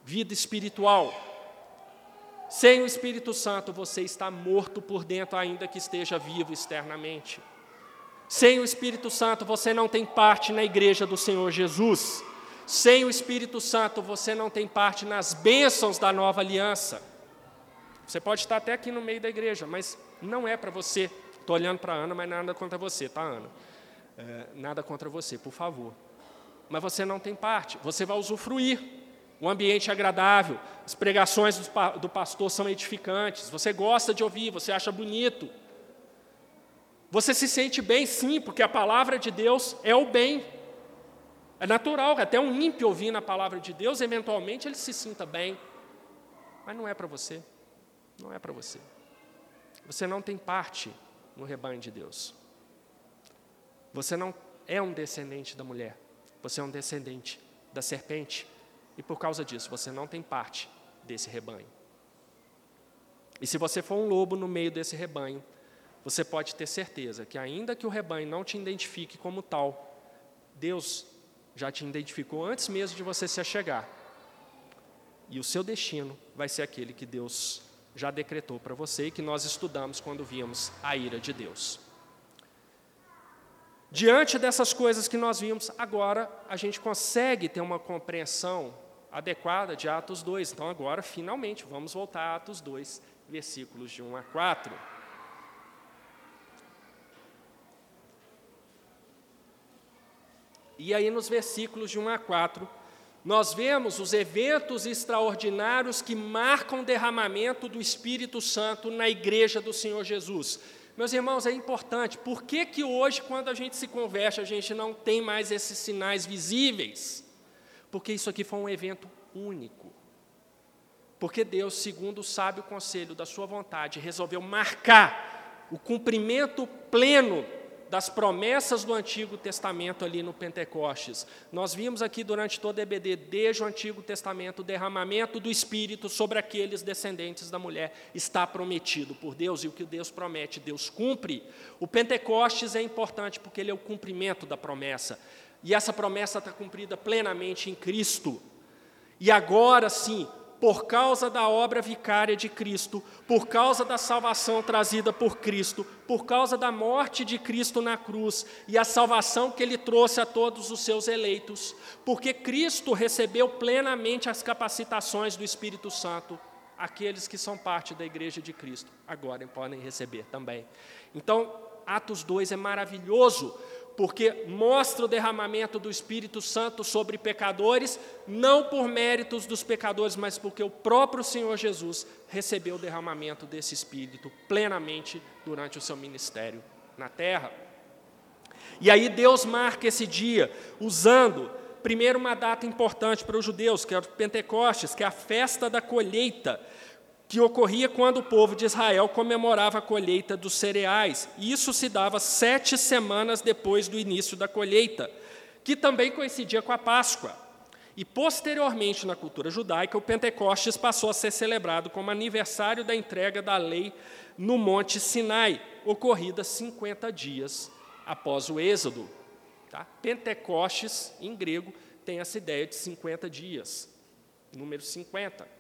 vida espiritual. Sem o Espírito Santo, você está morto por dentro, ainda que esteja vivo externamente. Sem o Espírito Santo, você não tem parte na igreja do Senhor Jesus. Sem o Espírito Santo, você não tem parte nas bênçãos da nova aliança. Você pode estar até aqui no meio da igreja, mas não é para você. Estou olhando para a Ana, mas nada contra você, tá, Ana? É, nada contra você, por favor. Mas você não tem parte, você vai usufruir um ambiente agradável, as pregações do pastor são edificantes, você gosta de ouvir, você acha bonito. Você se sente bem, sim, porque a palavra de Deus é o bem. É natural até um ímpio ouvindo a palavra de Deus, eventualmente ele se sinta bem. Mas não é para você. Não é para você. Você não tem parte no rebanho de Deus. Você não é um descendente da mulher. Você é um descendente da serpente. E por causa disso, você não tem parte desse rebanho. E se você for um lobo no meio desse rebanho, você pode ter certeza que, ainda que o rebanho não te identifique como tal, Deus já te identificou antes mesmo de você se achegar. E o seu destino vai ser aquele que Deus já decretou para você e que nós estudamos quando vimos a ira de Deus. Diante dessas coisas que nós vimos, agora a gente consegue ter uma compreensão adequada de Atos 2. Então, agora, finalmente, vamos voltar a Atos 2, versículos de 1 a 4. E aí, nos versículos de 1 a 4, nós vemos os eventos extraordinários que marcam o derramamento do Espírito Santo na igreja do Senhor Jesus. Meus irmãos, é importante. Por que, que hoje, quando a gente se converte, a gente não tem mais esses sinais visíveis? Porque isso aqui foi um evento único. Porque Deus, segundo o sábio conselho da sua vontade, resolveu marcar o cumprimento pleno das promessas do Antigo Testamento ali no Pentecostes. Nós vimos aqui durante todo o EBD, desde o Antigo Testamento, o derramamento do Espírito sobre aqueles descendentes da mulher está prometido por Deus, e o que Deus promete, Deus cumpre. O Pentecostes é importante porque ele é o cumprimento da promessa, e essa promessa está cumprida plenamente em Cristo. E agora sim, por causa da obra vicária de Cristo, por causa da salvação trazida por Cristo, por causa da morte de Cristo na cruz e a salvação que ele trouxe a todos os seus eleitos, porque Cristo recebeu plenamente as capacitações do Espírito Santo, aqueles que são parte da igreja de Cristo agora podem receber também. Então, Atos 2 é maravilhoso, porque mostra o derramamento do Espírito Santo sobre pecadores, não por méritos dos pecadores, mas porque o próprio Senhor Jesus recebeu o derramamento desse Espírito plenamente durante o seu ministério na terra. E aí Deus marca esse dia usando, primeiro, uma data importante para os judeus, que é o Pentecostes, que é a festa da colheita que ocorria quando o povo de Israel comemorava a colheita dos cereais. E isso se dava sete semanas depois do início da colheita, que também coincidia com a Páscoa. E posteriormente, na cultura judaica, o Pentecostes passou a ser celebrado como aniversário da entrega da lei no Monte Sinai, ocorrida 50 dias após o Êxodo. Tá? Pentecostes, em grego, tem essa ideia de 50 dias, número 50.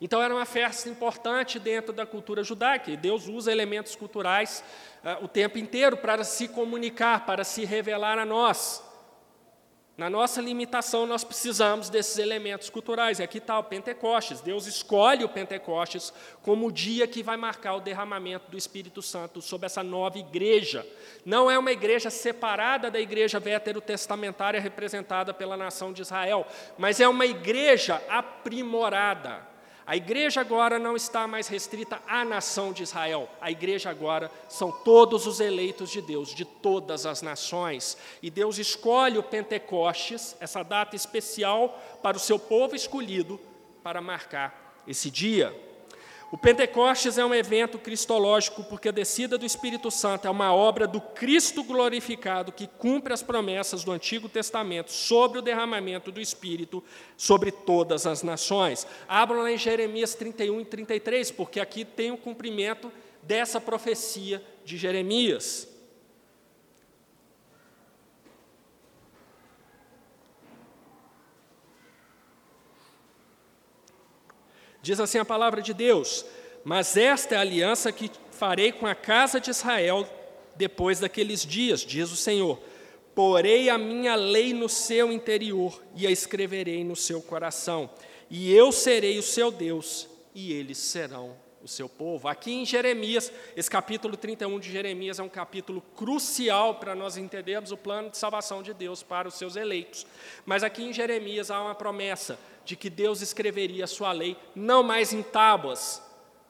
Então era uma festa importante dentro da cultura judaica, e Deus usa elementos culturais uh, o tempo inteiro para se comunicar, para se revelar a nós. Na nossa limitação, nós precisamos desses elementos culturais. E aqui está o Pentecostes. Deus escolhe o Pentecostes como o dia que vai marcar o derramamento do Espírito Santo sobre essa nova igreja. Não é uma igreja separada da igreja veterotestamentária representada pela nação de Israel, mas é uma igreja aprimorada a igreja agora não está mais restrita à nação de Israel. A igreja agora são todos os eleitos de Deus, de todas as nações. E Deus escolhe o Pentecostes, essa data especial para o seu povo escolhido, para marcar esse dia. O Pentecostes é um evento cristológico porque a descida do Espírito Santo é uma obra do Cristo glorificado que cumpre as promessas do Antigo Testamento sobre o derramamento do Espírito sobre todas as nações. Abram lá em Jeremias 31 e 33, porque aqui tem o cumprimento dessa profecia de Jeremias. Diz assim a palavra de Deus: Mas esta é a aliança que farei com a casa de Israel depois daqueles dias, diz o Senhor. Porei a minha lei no seu interior e a escreverei no seu coração, e eu serei o seu Deus, e eles serão o seu povo. Aqui em Jeremias, esse capítulo 31 de Jeremias é um capítulo crucial para nós entendermos o plano de salvação de Deus para os seus eleitos. Mas aqui em Jeremias há uma promessa de que Deus escreveria a sua lei não mais em tábuas,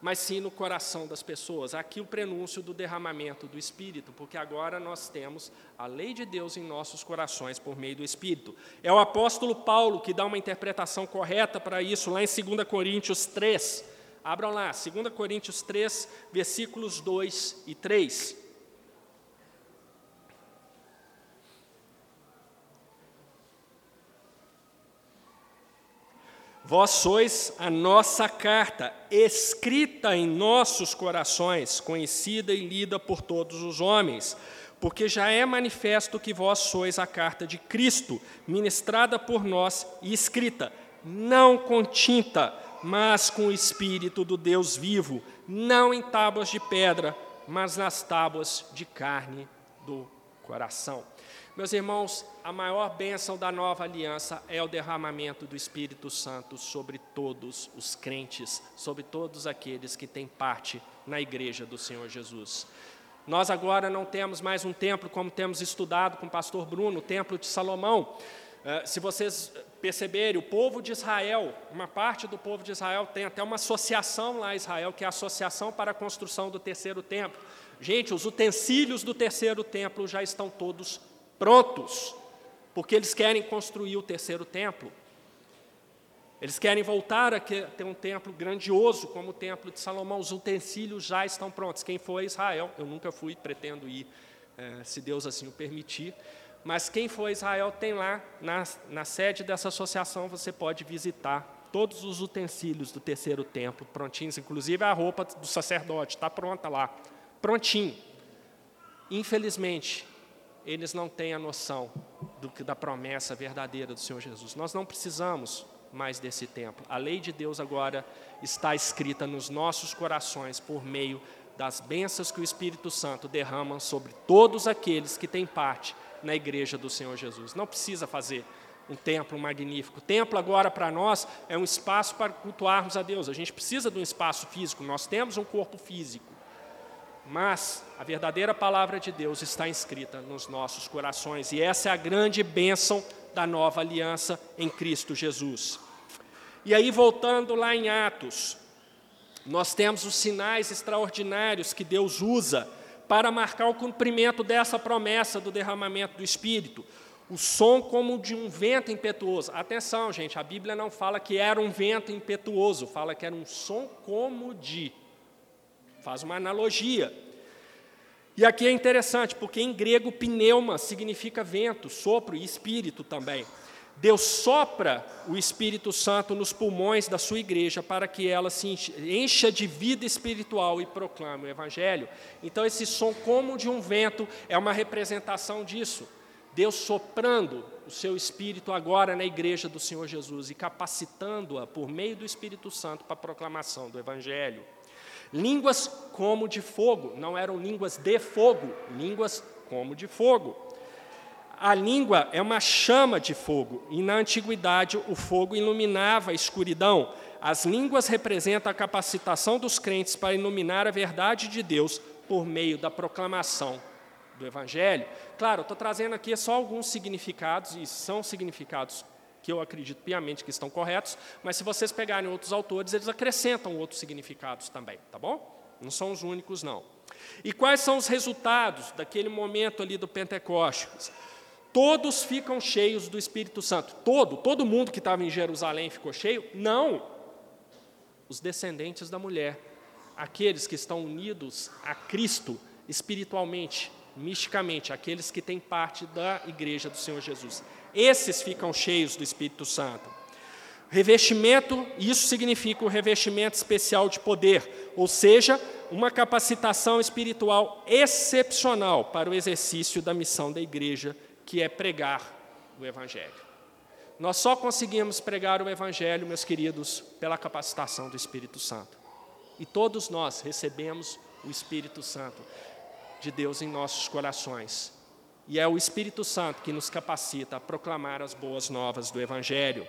mas sim no coração das pessoas. Aqui o prenúncio do derramamento do Espírito, porque agora nós temos a lei de Deus em nossos corações por meio do Espírito. É o apóstolo Paulo que dá uma interpretação correta para isso, lá em 2 Coríntios 3. Abram lá, 2 Coríntios 3, versículos 2 e 3. Vós sois a nossa carta, escrita em nossos corações, conhecida e lida por todos os homens, porque já é manifesto que vós sois a carta de Cristo, ministrada por nós e escrita, não com tinta, mas com o Espírito do Deus vivo, não em tábuas de pedra, mas nas tábuas de carne do coração. Meus irmãos, a maior bênção da nova aliança é o derramamento do Espírito Santo sobre todos os crentes, sobre todos aqueles que têm parte na igreja do Senhor Jesus. Nós agora não temos mais um templo como temos estudado com o pastor Bruno, o templo de Salomão. Eh, se vocês perceberem, o povo de Israel, uma parte do povo de Israel tem até uma associação lá em Israel, que é a Associação para a Construção do Terceiro Templo. Gente, os utensílios do terceiro templo já estão todos prontos, porque eles querem construir o terceiro templo. Eles querem voltar a ter um templo grandioso como o templo de Salomão. Os utensílios já estão prontos. Quem for a Israel, eu nunca fui, pretendo ir, é, se Deus assim o permitir. Mas quem for a Israel tem lá, na, na sede dessa associação, você pode visitar todos os utensílios do terceiro templo, prontinhos, inclusive a roupa do sacerdote, está pronta lá, prontinho. Infelizmente, eles não têm a noção do que da promessa verdadeira do Senhor Jesus. Nós não precisamos mais desse templo. A lei de Deus agora está escrita nos nossos corações por meio das bênçãos que o Espírito Santo derrama sobre todos aqueles que têm parte na igreja do Senhor Jesus. Não precisa fazer um templo magnífico. O templo agora para nós é um espaço para cultuarmos a Deus. A gente precisa de um espaço físico, nós temos um corpo físico. Mas a verdadeira palavra de Deus está inscrita nos nossos corações, e essa é a grande bênção da nova aliança em Cristo Jesus. E aí, voltando lá em Atos, nós temos os sinais extraordinários que Deus usa para marcar o cumprimento dessa promessa do derramamento do Espírito. O som como de um vento impetuoso. Atenção, gente, a Bíblia não fala que era um vento impetuoso, fala que era um som como de faz uma analogia. E aqui é interessante, porque em grego pneuma significa vento, sopro e espírito também. Deus sopra o Espírito Santo nos pulmões da sua igreja para que ela se encha de vida espiritual e proclame o Evangelho. Então, esse som, como de um vento, é uma representação disso. Deus soprando o seu Espírito agora na igreja do Senhor Jesus e capacitando-a por meio do Espírito Santo para a proclamação do Evangelho. Línguas como de fogo, não eram línguas de fogo, línguas como de fogo. A língua é uma chama de fogo, e na antiguidade o fogo iluminava a escuridão. As línguas representam a capacitação dos crentes para iluminar a verdade de Deus por meio da proclamação do Evangelho. Claro, estou trazendo aqui só alguns significados, e são significados que eu acredito piamente que estão corretos, mas se vocês pegarem outros autores, eles acrescentam outros significados também, tá bom? Não são os únicos, não. E quais são os resultados daquele momento ali do Pentecostes? Todos ficam cheios do Espírito Santo. Todo, todo mundo que estava em Jerusalém ficou cheio? Não. Os descendentes da mulher, aqueles que estão unidos a Cristo espiritualmente, misticamente, aqueles que têm parte da igreja do Senhor Jesus. Esses ficam cheios do Espírito Santo. Revestimento, isso significa o revestimento especial de poder, ou seja, uma capacitação espiritual excepcional para o exercício da missão da igreja, que é pregar o Evangelho. Nós só conseguimos pregar o Evangelho, meus queridos, pela capacitação do Espírito Santo. E todos nós recebemos o Espírito Santo de Deus em nossos corações. E é o Espírito Santo que nos capacita a proclamar as boas novas do Evangelho.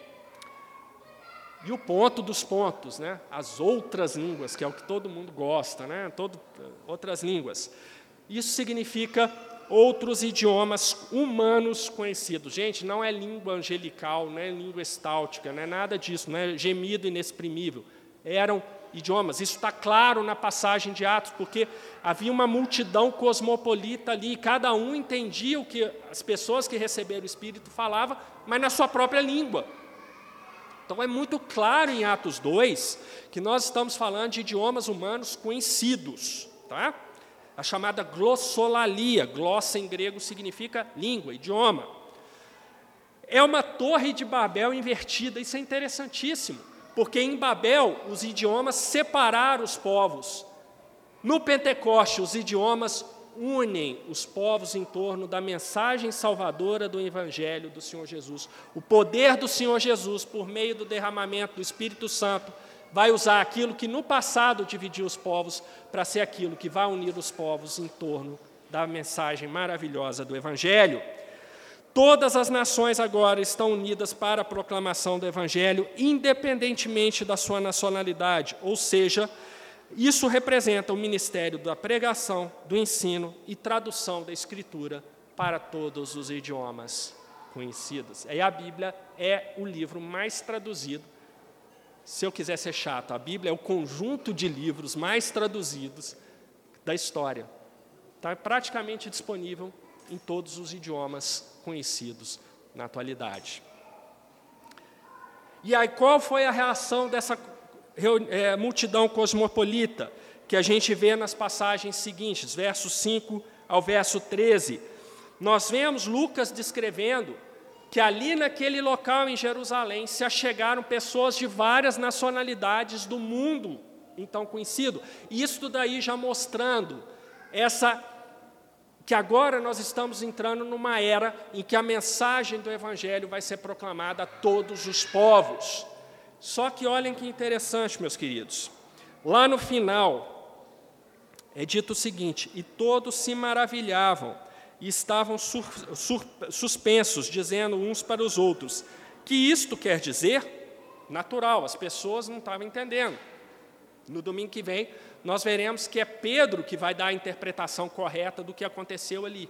E o ponto dos pontos, né? as outras línguas, que é o que todo mundo gosta, né? Todo, outras línguas. Isso significa outros idiomas humanos conhecidos. Gente, não é língua angelical, não é língua estáltica, não é nada disso, não é gemido inexprimível. Eram idiomas. Isso está claro na passagem de Atos, porque havia uma multidão cosmopolita ali, e cada um entendia o que as pessoas que receberam o Espírito falavam, mas na sua própria língua. Então é muito claro em Atos 2 que nós estamos falando de idiomas humanos conhecidos. Tá? A chamada glossolalia, glossa em grego significa língua, idioma. É uma torre de Babel invertida, isso é interessantíssimo, porque em Babel os idiomas separaram os povos. No Pentecoste, os idiomas unem os povos em torno da mensagem salvadora do Evangelho do Senhor Jesus. O poder do Senhor Jesus, por meio do derramamento do Espírito Santo, vai usar aquilo que no passado dividiu os povos para ser aquilo que vai unir os povos em torno da mensagem maravilhosa do Evangelho. Todas as nações agora estão unidas para a proclamação do Evangelho, independentemente da sua nacionalidade, ou seja, isso representa o ministério da pregação, do ensino e tradução da Escritura para todos os idiomas conhecidos. E a Bíblia é o livro mais traduzido se eu quiser ser chato, a Bíblia é o conjunto de livros mais traduzidos da história. Está praticamente disponível em todos os idiomas conhecidos na atualidade. E aí, qual foi a reação dessa é, multidão cosmopolita que a gente vê nas passagens seguintes, versos 5 ao verso 13? Nós vemos Lucas descrevendo que ali naquele local em Jerusalém se achegaram pessoas de várias nacionalidades do mundo então conhecido. Isto daí já mostrando essa que agora nós estamos entrando numa era em que a mensagem do evangelho vai ser proclamada a todos os povos. Só que olhem que interessante, meus queridos. Lá no final é dito o seguinte: "E todos se maravilhavam e estavam sur, sur, suspensos, dizendo uns para os outros: Que isto quer dizer? Natural, as pessoas não estavam entendendo. No domingo que vem, nós veremos que é Pedro que vai dar a interpretação correta do que aconteceu ali.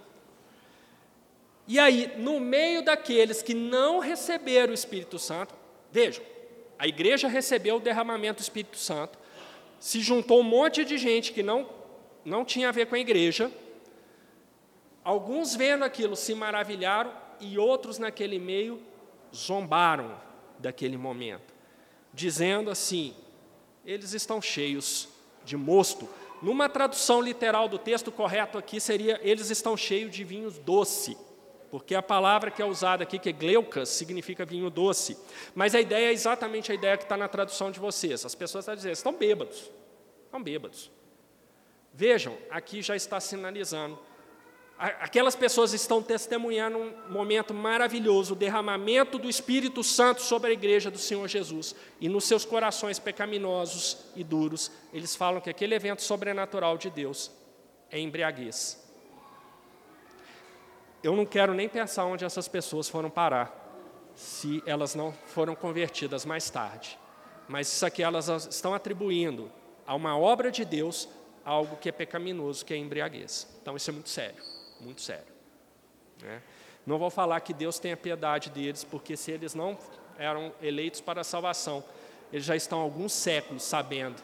E aí, no meio daqueles que não receberam o Espírito Santo, vejam, a igreja recebeu o derramamento do Espírito Santo, se juntou um monte de gente que não, não tinha a ver com a igreja, Alguns vendo aquilo se maravilharam e outros naquele meio zombaram daquele momento, dizendo assim: eles estão cheios de mosto. Numa tradução literal do texto correto aqui seria: eles estão cheios de vinho doce, porque a palavra que é usada aqui, que é gleucas, significa vinho doce. Mas a ideia é exatamente a ideia que está na tradução de vocês. As pessoas estão dizendo: estão bêbados, estão bêbados. Vejam, aqui já está sinalizando Aquelas pessoas estão testemunhando um momento maravilhoso, o derramamento do Espírito Santo sobre a igreja do Senhor Jesus. E nos seus corações pecaminosos e duros, eles falam que aquele evento sobrenatural de Deus é embriaguez. Eu não quero nem pensar onde essas pessoas foram parar, se elas não foram convertidas mais tarde. Mas isso aqui elas estão atribuindo a uma obra de Deus algo que é pecaminoso, que é embriaguez. Então isso é muito sério muito sério. Né? Não vou falar que Deus tenha piedade deles, porque se eles não eram eleitos para a salvação, eles já estão há alguns séculos sabendo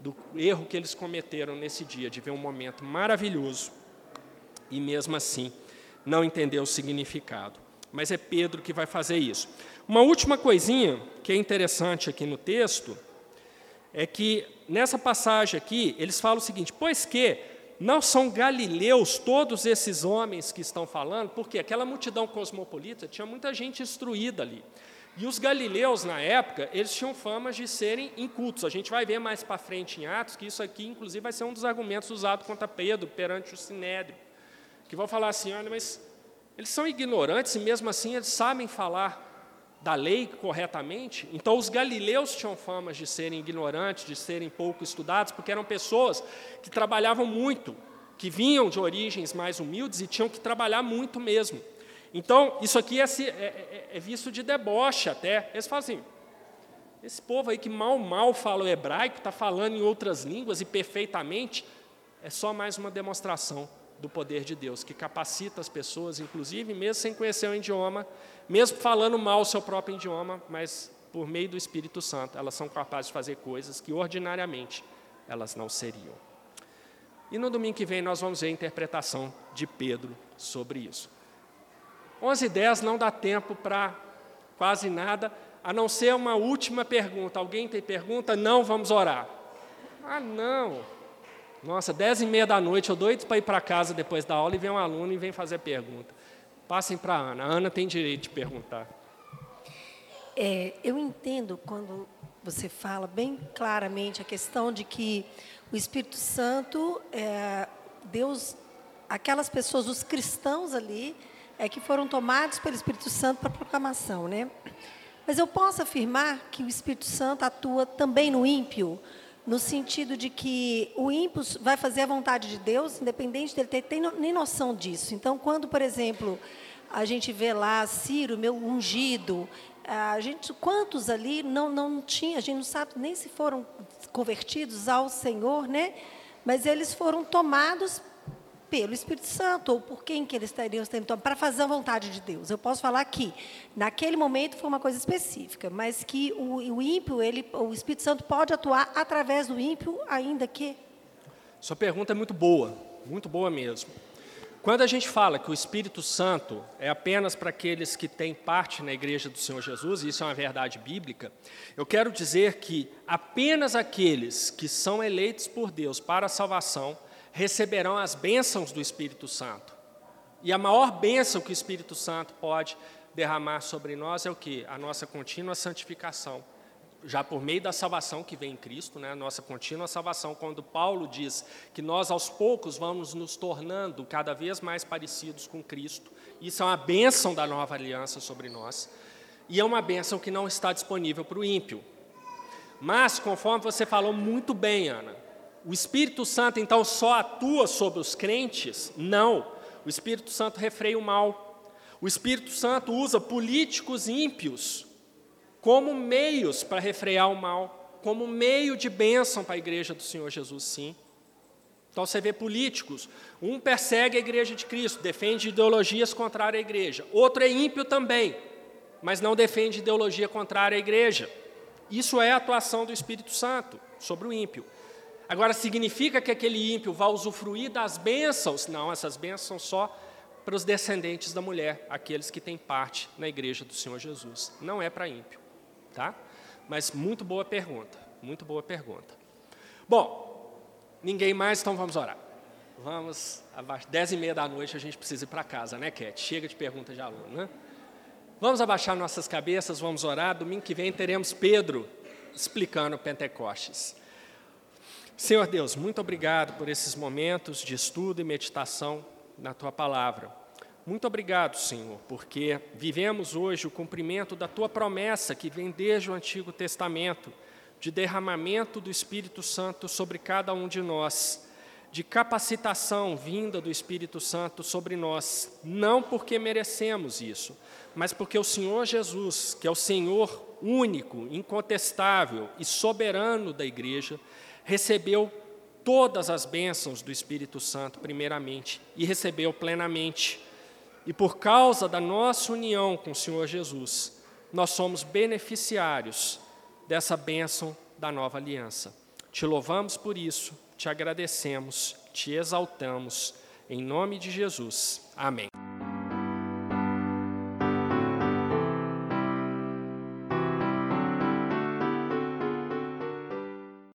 do erro que eles cometeram nesse dia, de ver um momento maravilhoso e mesmo assim não entender o significado. Mas é Pedro que vai fazer isso. Uma última coisinha que é interessante aqui no texto é que nessa passagem aqui eles falam o seguinte: pois que não são galileus todos esses homens que estão falando, porque aquela multidão cosmopolita tinha muita gente instruída ali. E os galileus, na época, eles tinham fama de serem incultos. A gente vai ver mais para frente em Atos que isso aqui, inclusive, vai ser um dos argumentos usados contra Pedro perante o Sinédrio. Que vão falar assim: olha, mas eles são ignorantes e mesmo assim eles sabem falar da lei corretamente. Então, os galileus tinham fama de serem ignorantes, de serem pouco estudados, porque eram pessoas que trabalhavam muito, que vinham de origens mais humildes e tinham que trabalhar muito mesmo. Então, isso aqui é, é, é, é visto de deboche até. Eles falam assim: esse povo aí que mal, mal fala o hebraico, está falando em outras línguas e perfeitamente, é só mais uma demonstração do poder de Deus, que capacita as pessoas, inclusive, mesmo sem conhecer o idioma, mesmo falando mal o seu próprio idioma, mas por meio do Espírito Santo, elas são capazes de fazer coisas que ordinariamente elas não seriam. E no domingo que vem nós vamos ver a interpretação de Pedro sobre isso. 11 e 10 não dá tempo para quase nada, a não ser uma última pergunta. Alguém tem pergunta? Não, vamos orar. Ah, não. Nossa, dez e meia da noite, eu doido para ir para casa depois da aula e vem um aluno e vem fazer pergunta. Passem para a Ana. A Ana tem direito de perguntar. É, eu entendo quando você fala bem claramente a questão de que o Espírito Santo, é, Deus, aquelas pessoas, os cristãos ali, é que foram tomados pelo Espírito Santo para proclamação, né? Mas eu posso afirmar que o Espírito Santo atua também no ímpio, no sentido de que o ímpio vai fazer a vontade de Deus, independente dele ter nem noção disso. Então, quando, por exemplo, a gente vê lá Ciro, meu ungido, a gente, quantos ali não, não tinha, a gente não sabe nem se foram convertidos ao Senhor, né? Mas eles foram tomados pelo Espírito Santo, ou por quem que eles estariam sendo tomados, para fazer a vontade de Deus. Eu posso falar que, naquele momento, foi uma coisa específica, mas que o, o ímpio, ele, o Espírito Santo pode atuar através do ímpio, ainda que... Sua pergunta é muito boa, muito boa mesmo. Quando a gente fala que o Espírito Santo é apenas para aqueles que têm parte na igreja do Senhor Jesus, e isso é uma verdade bíblica, eu quero dizer que apenas aqueles que são eleitos por Deus para a salvação receberão as bênçãos do Espírito Santo. E a maior bênção que o Espírito Santo pode derramar sobre nós é o que? A nossa contínua santificação já por meio da salvação que vem em Cristo, né, a nossa contínua salvação, quando Paulo diz que nós aos poucos vamos nos tornando cada vez mais parecidos com Cristo, isso é uma bênção da nova aliança sobre nós, e é uma bênção que não está disponível para o ímpio. Mas, conforme você falou muito bem, Ana, o Espírito Santo então só atua sobre os crentes? Não. O Espírito Santo refreia o mal. O Espírito Santo usa políticos ímpios como meios para refrear o mal, como meio de bênção para a igreja do Senhor Jesus, sim. Então você vê políticos, um persegue a igreja de Cristo, defende ideologias contrárias à igreja, outro é ímpio também, mas não defende ideologia contrária à igreja. Isso é a atuação do Espírito Santo sobre o ímpio. Agora, significa que aquele ímpio vai usufruir das bênçãos? Não, essas bênçãos são só para os descendentes da mulher, aqueles que têm parte na igreja do Senhor Jesus. Não é para ímpio. Tá? Mas muito boa pergunta, muito boa pergunta. Bom, ninguém mais, então vamos orar. Vamos, dez e meia da noite a gente precisa ir para casa, né, Cat? Chega de pergunta de aluno, né? Vamos abaixar nossas cabeças, vamos orar. Domingo que vem teremos Pedro explicando Pentecostes. Senhor Deus, muito obrigado por esses momentos de estudo e meditação na tua palavra. Muito obrigado, Senhor, porque vivemos hoje o cumprimento da tua promessa que vem desde o Antigo Testamento, de derramamento do Espírito Santo sobre cada um de nós, de capacitação vinda do Espírito Santo sobre nós, não porque merecemos isso, mas porque o Senhor Jesus, que é o Senhor único, incontestável e soberano da igreja, recebeu todas as bênçãos do Espírito Santo, primeiramente, e recebeu plenamente e por causa da nossa união com o Senhor Jesus, nós somos beneficiários dessa bênção da nova aliança. Te louvamos por isso, te agradecemos, te exaltamos. Em nome de Jesus. Amém.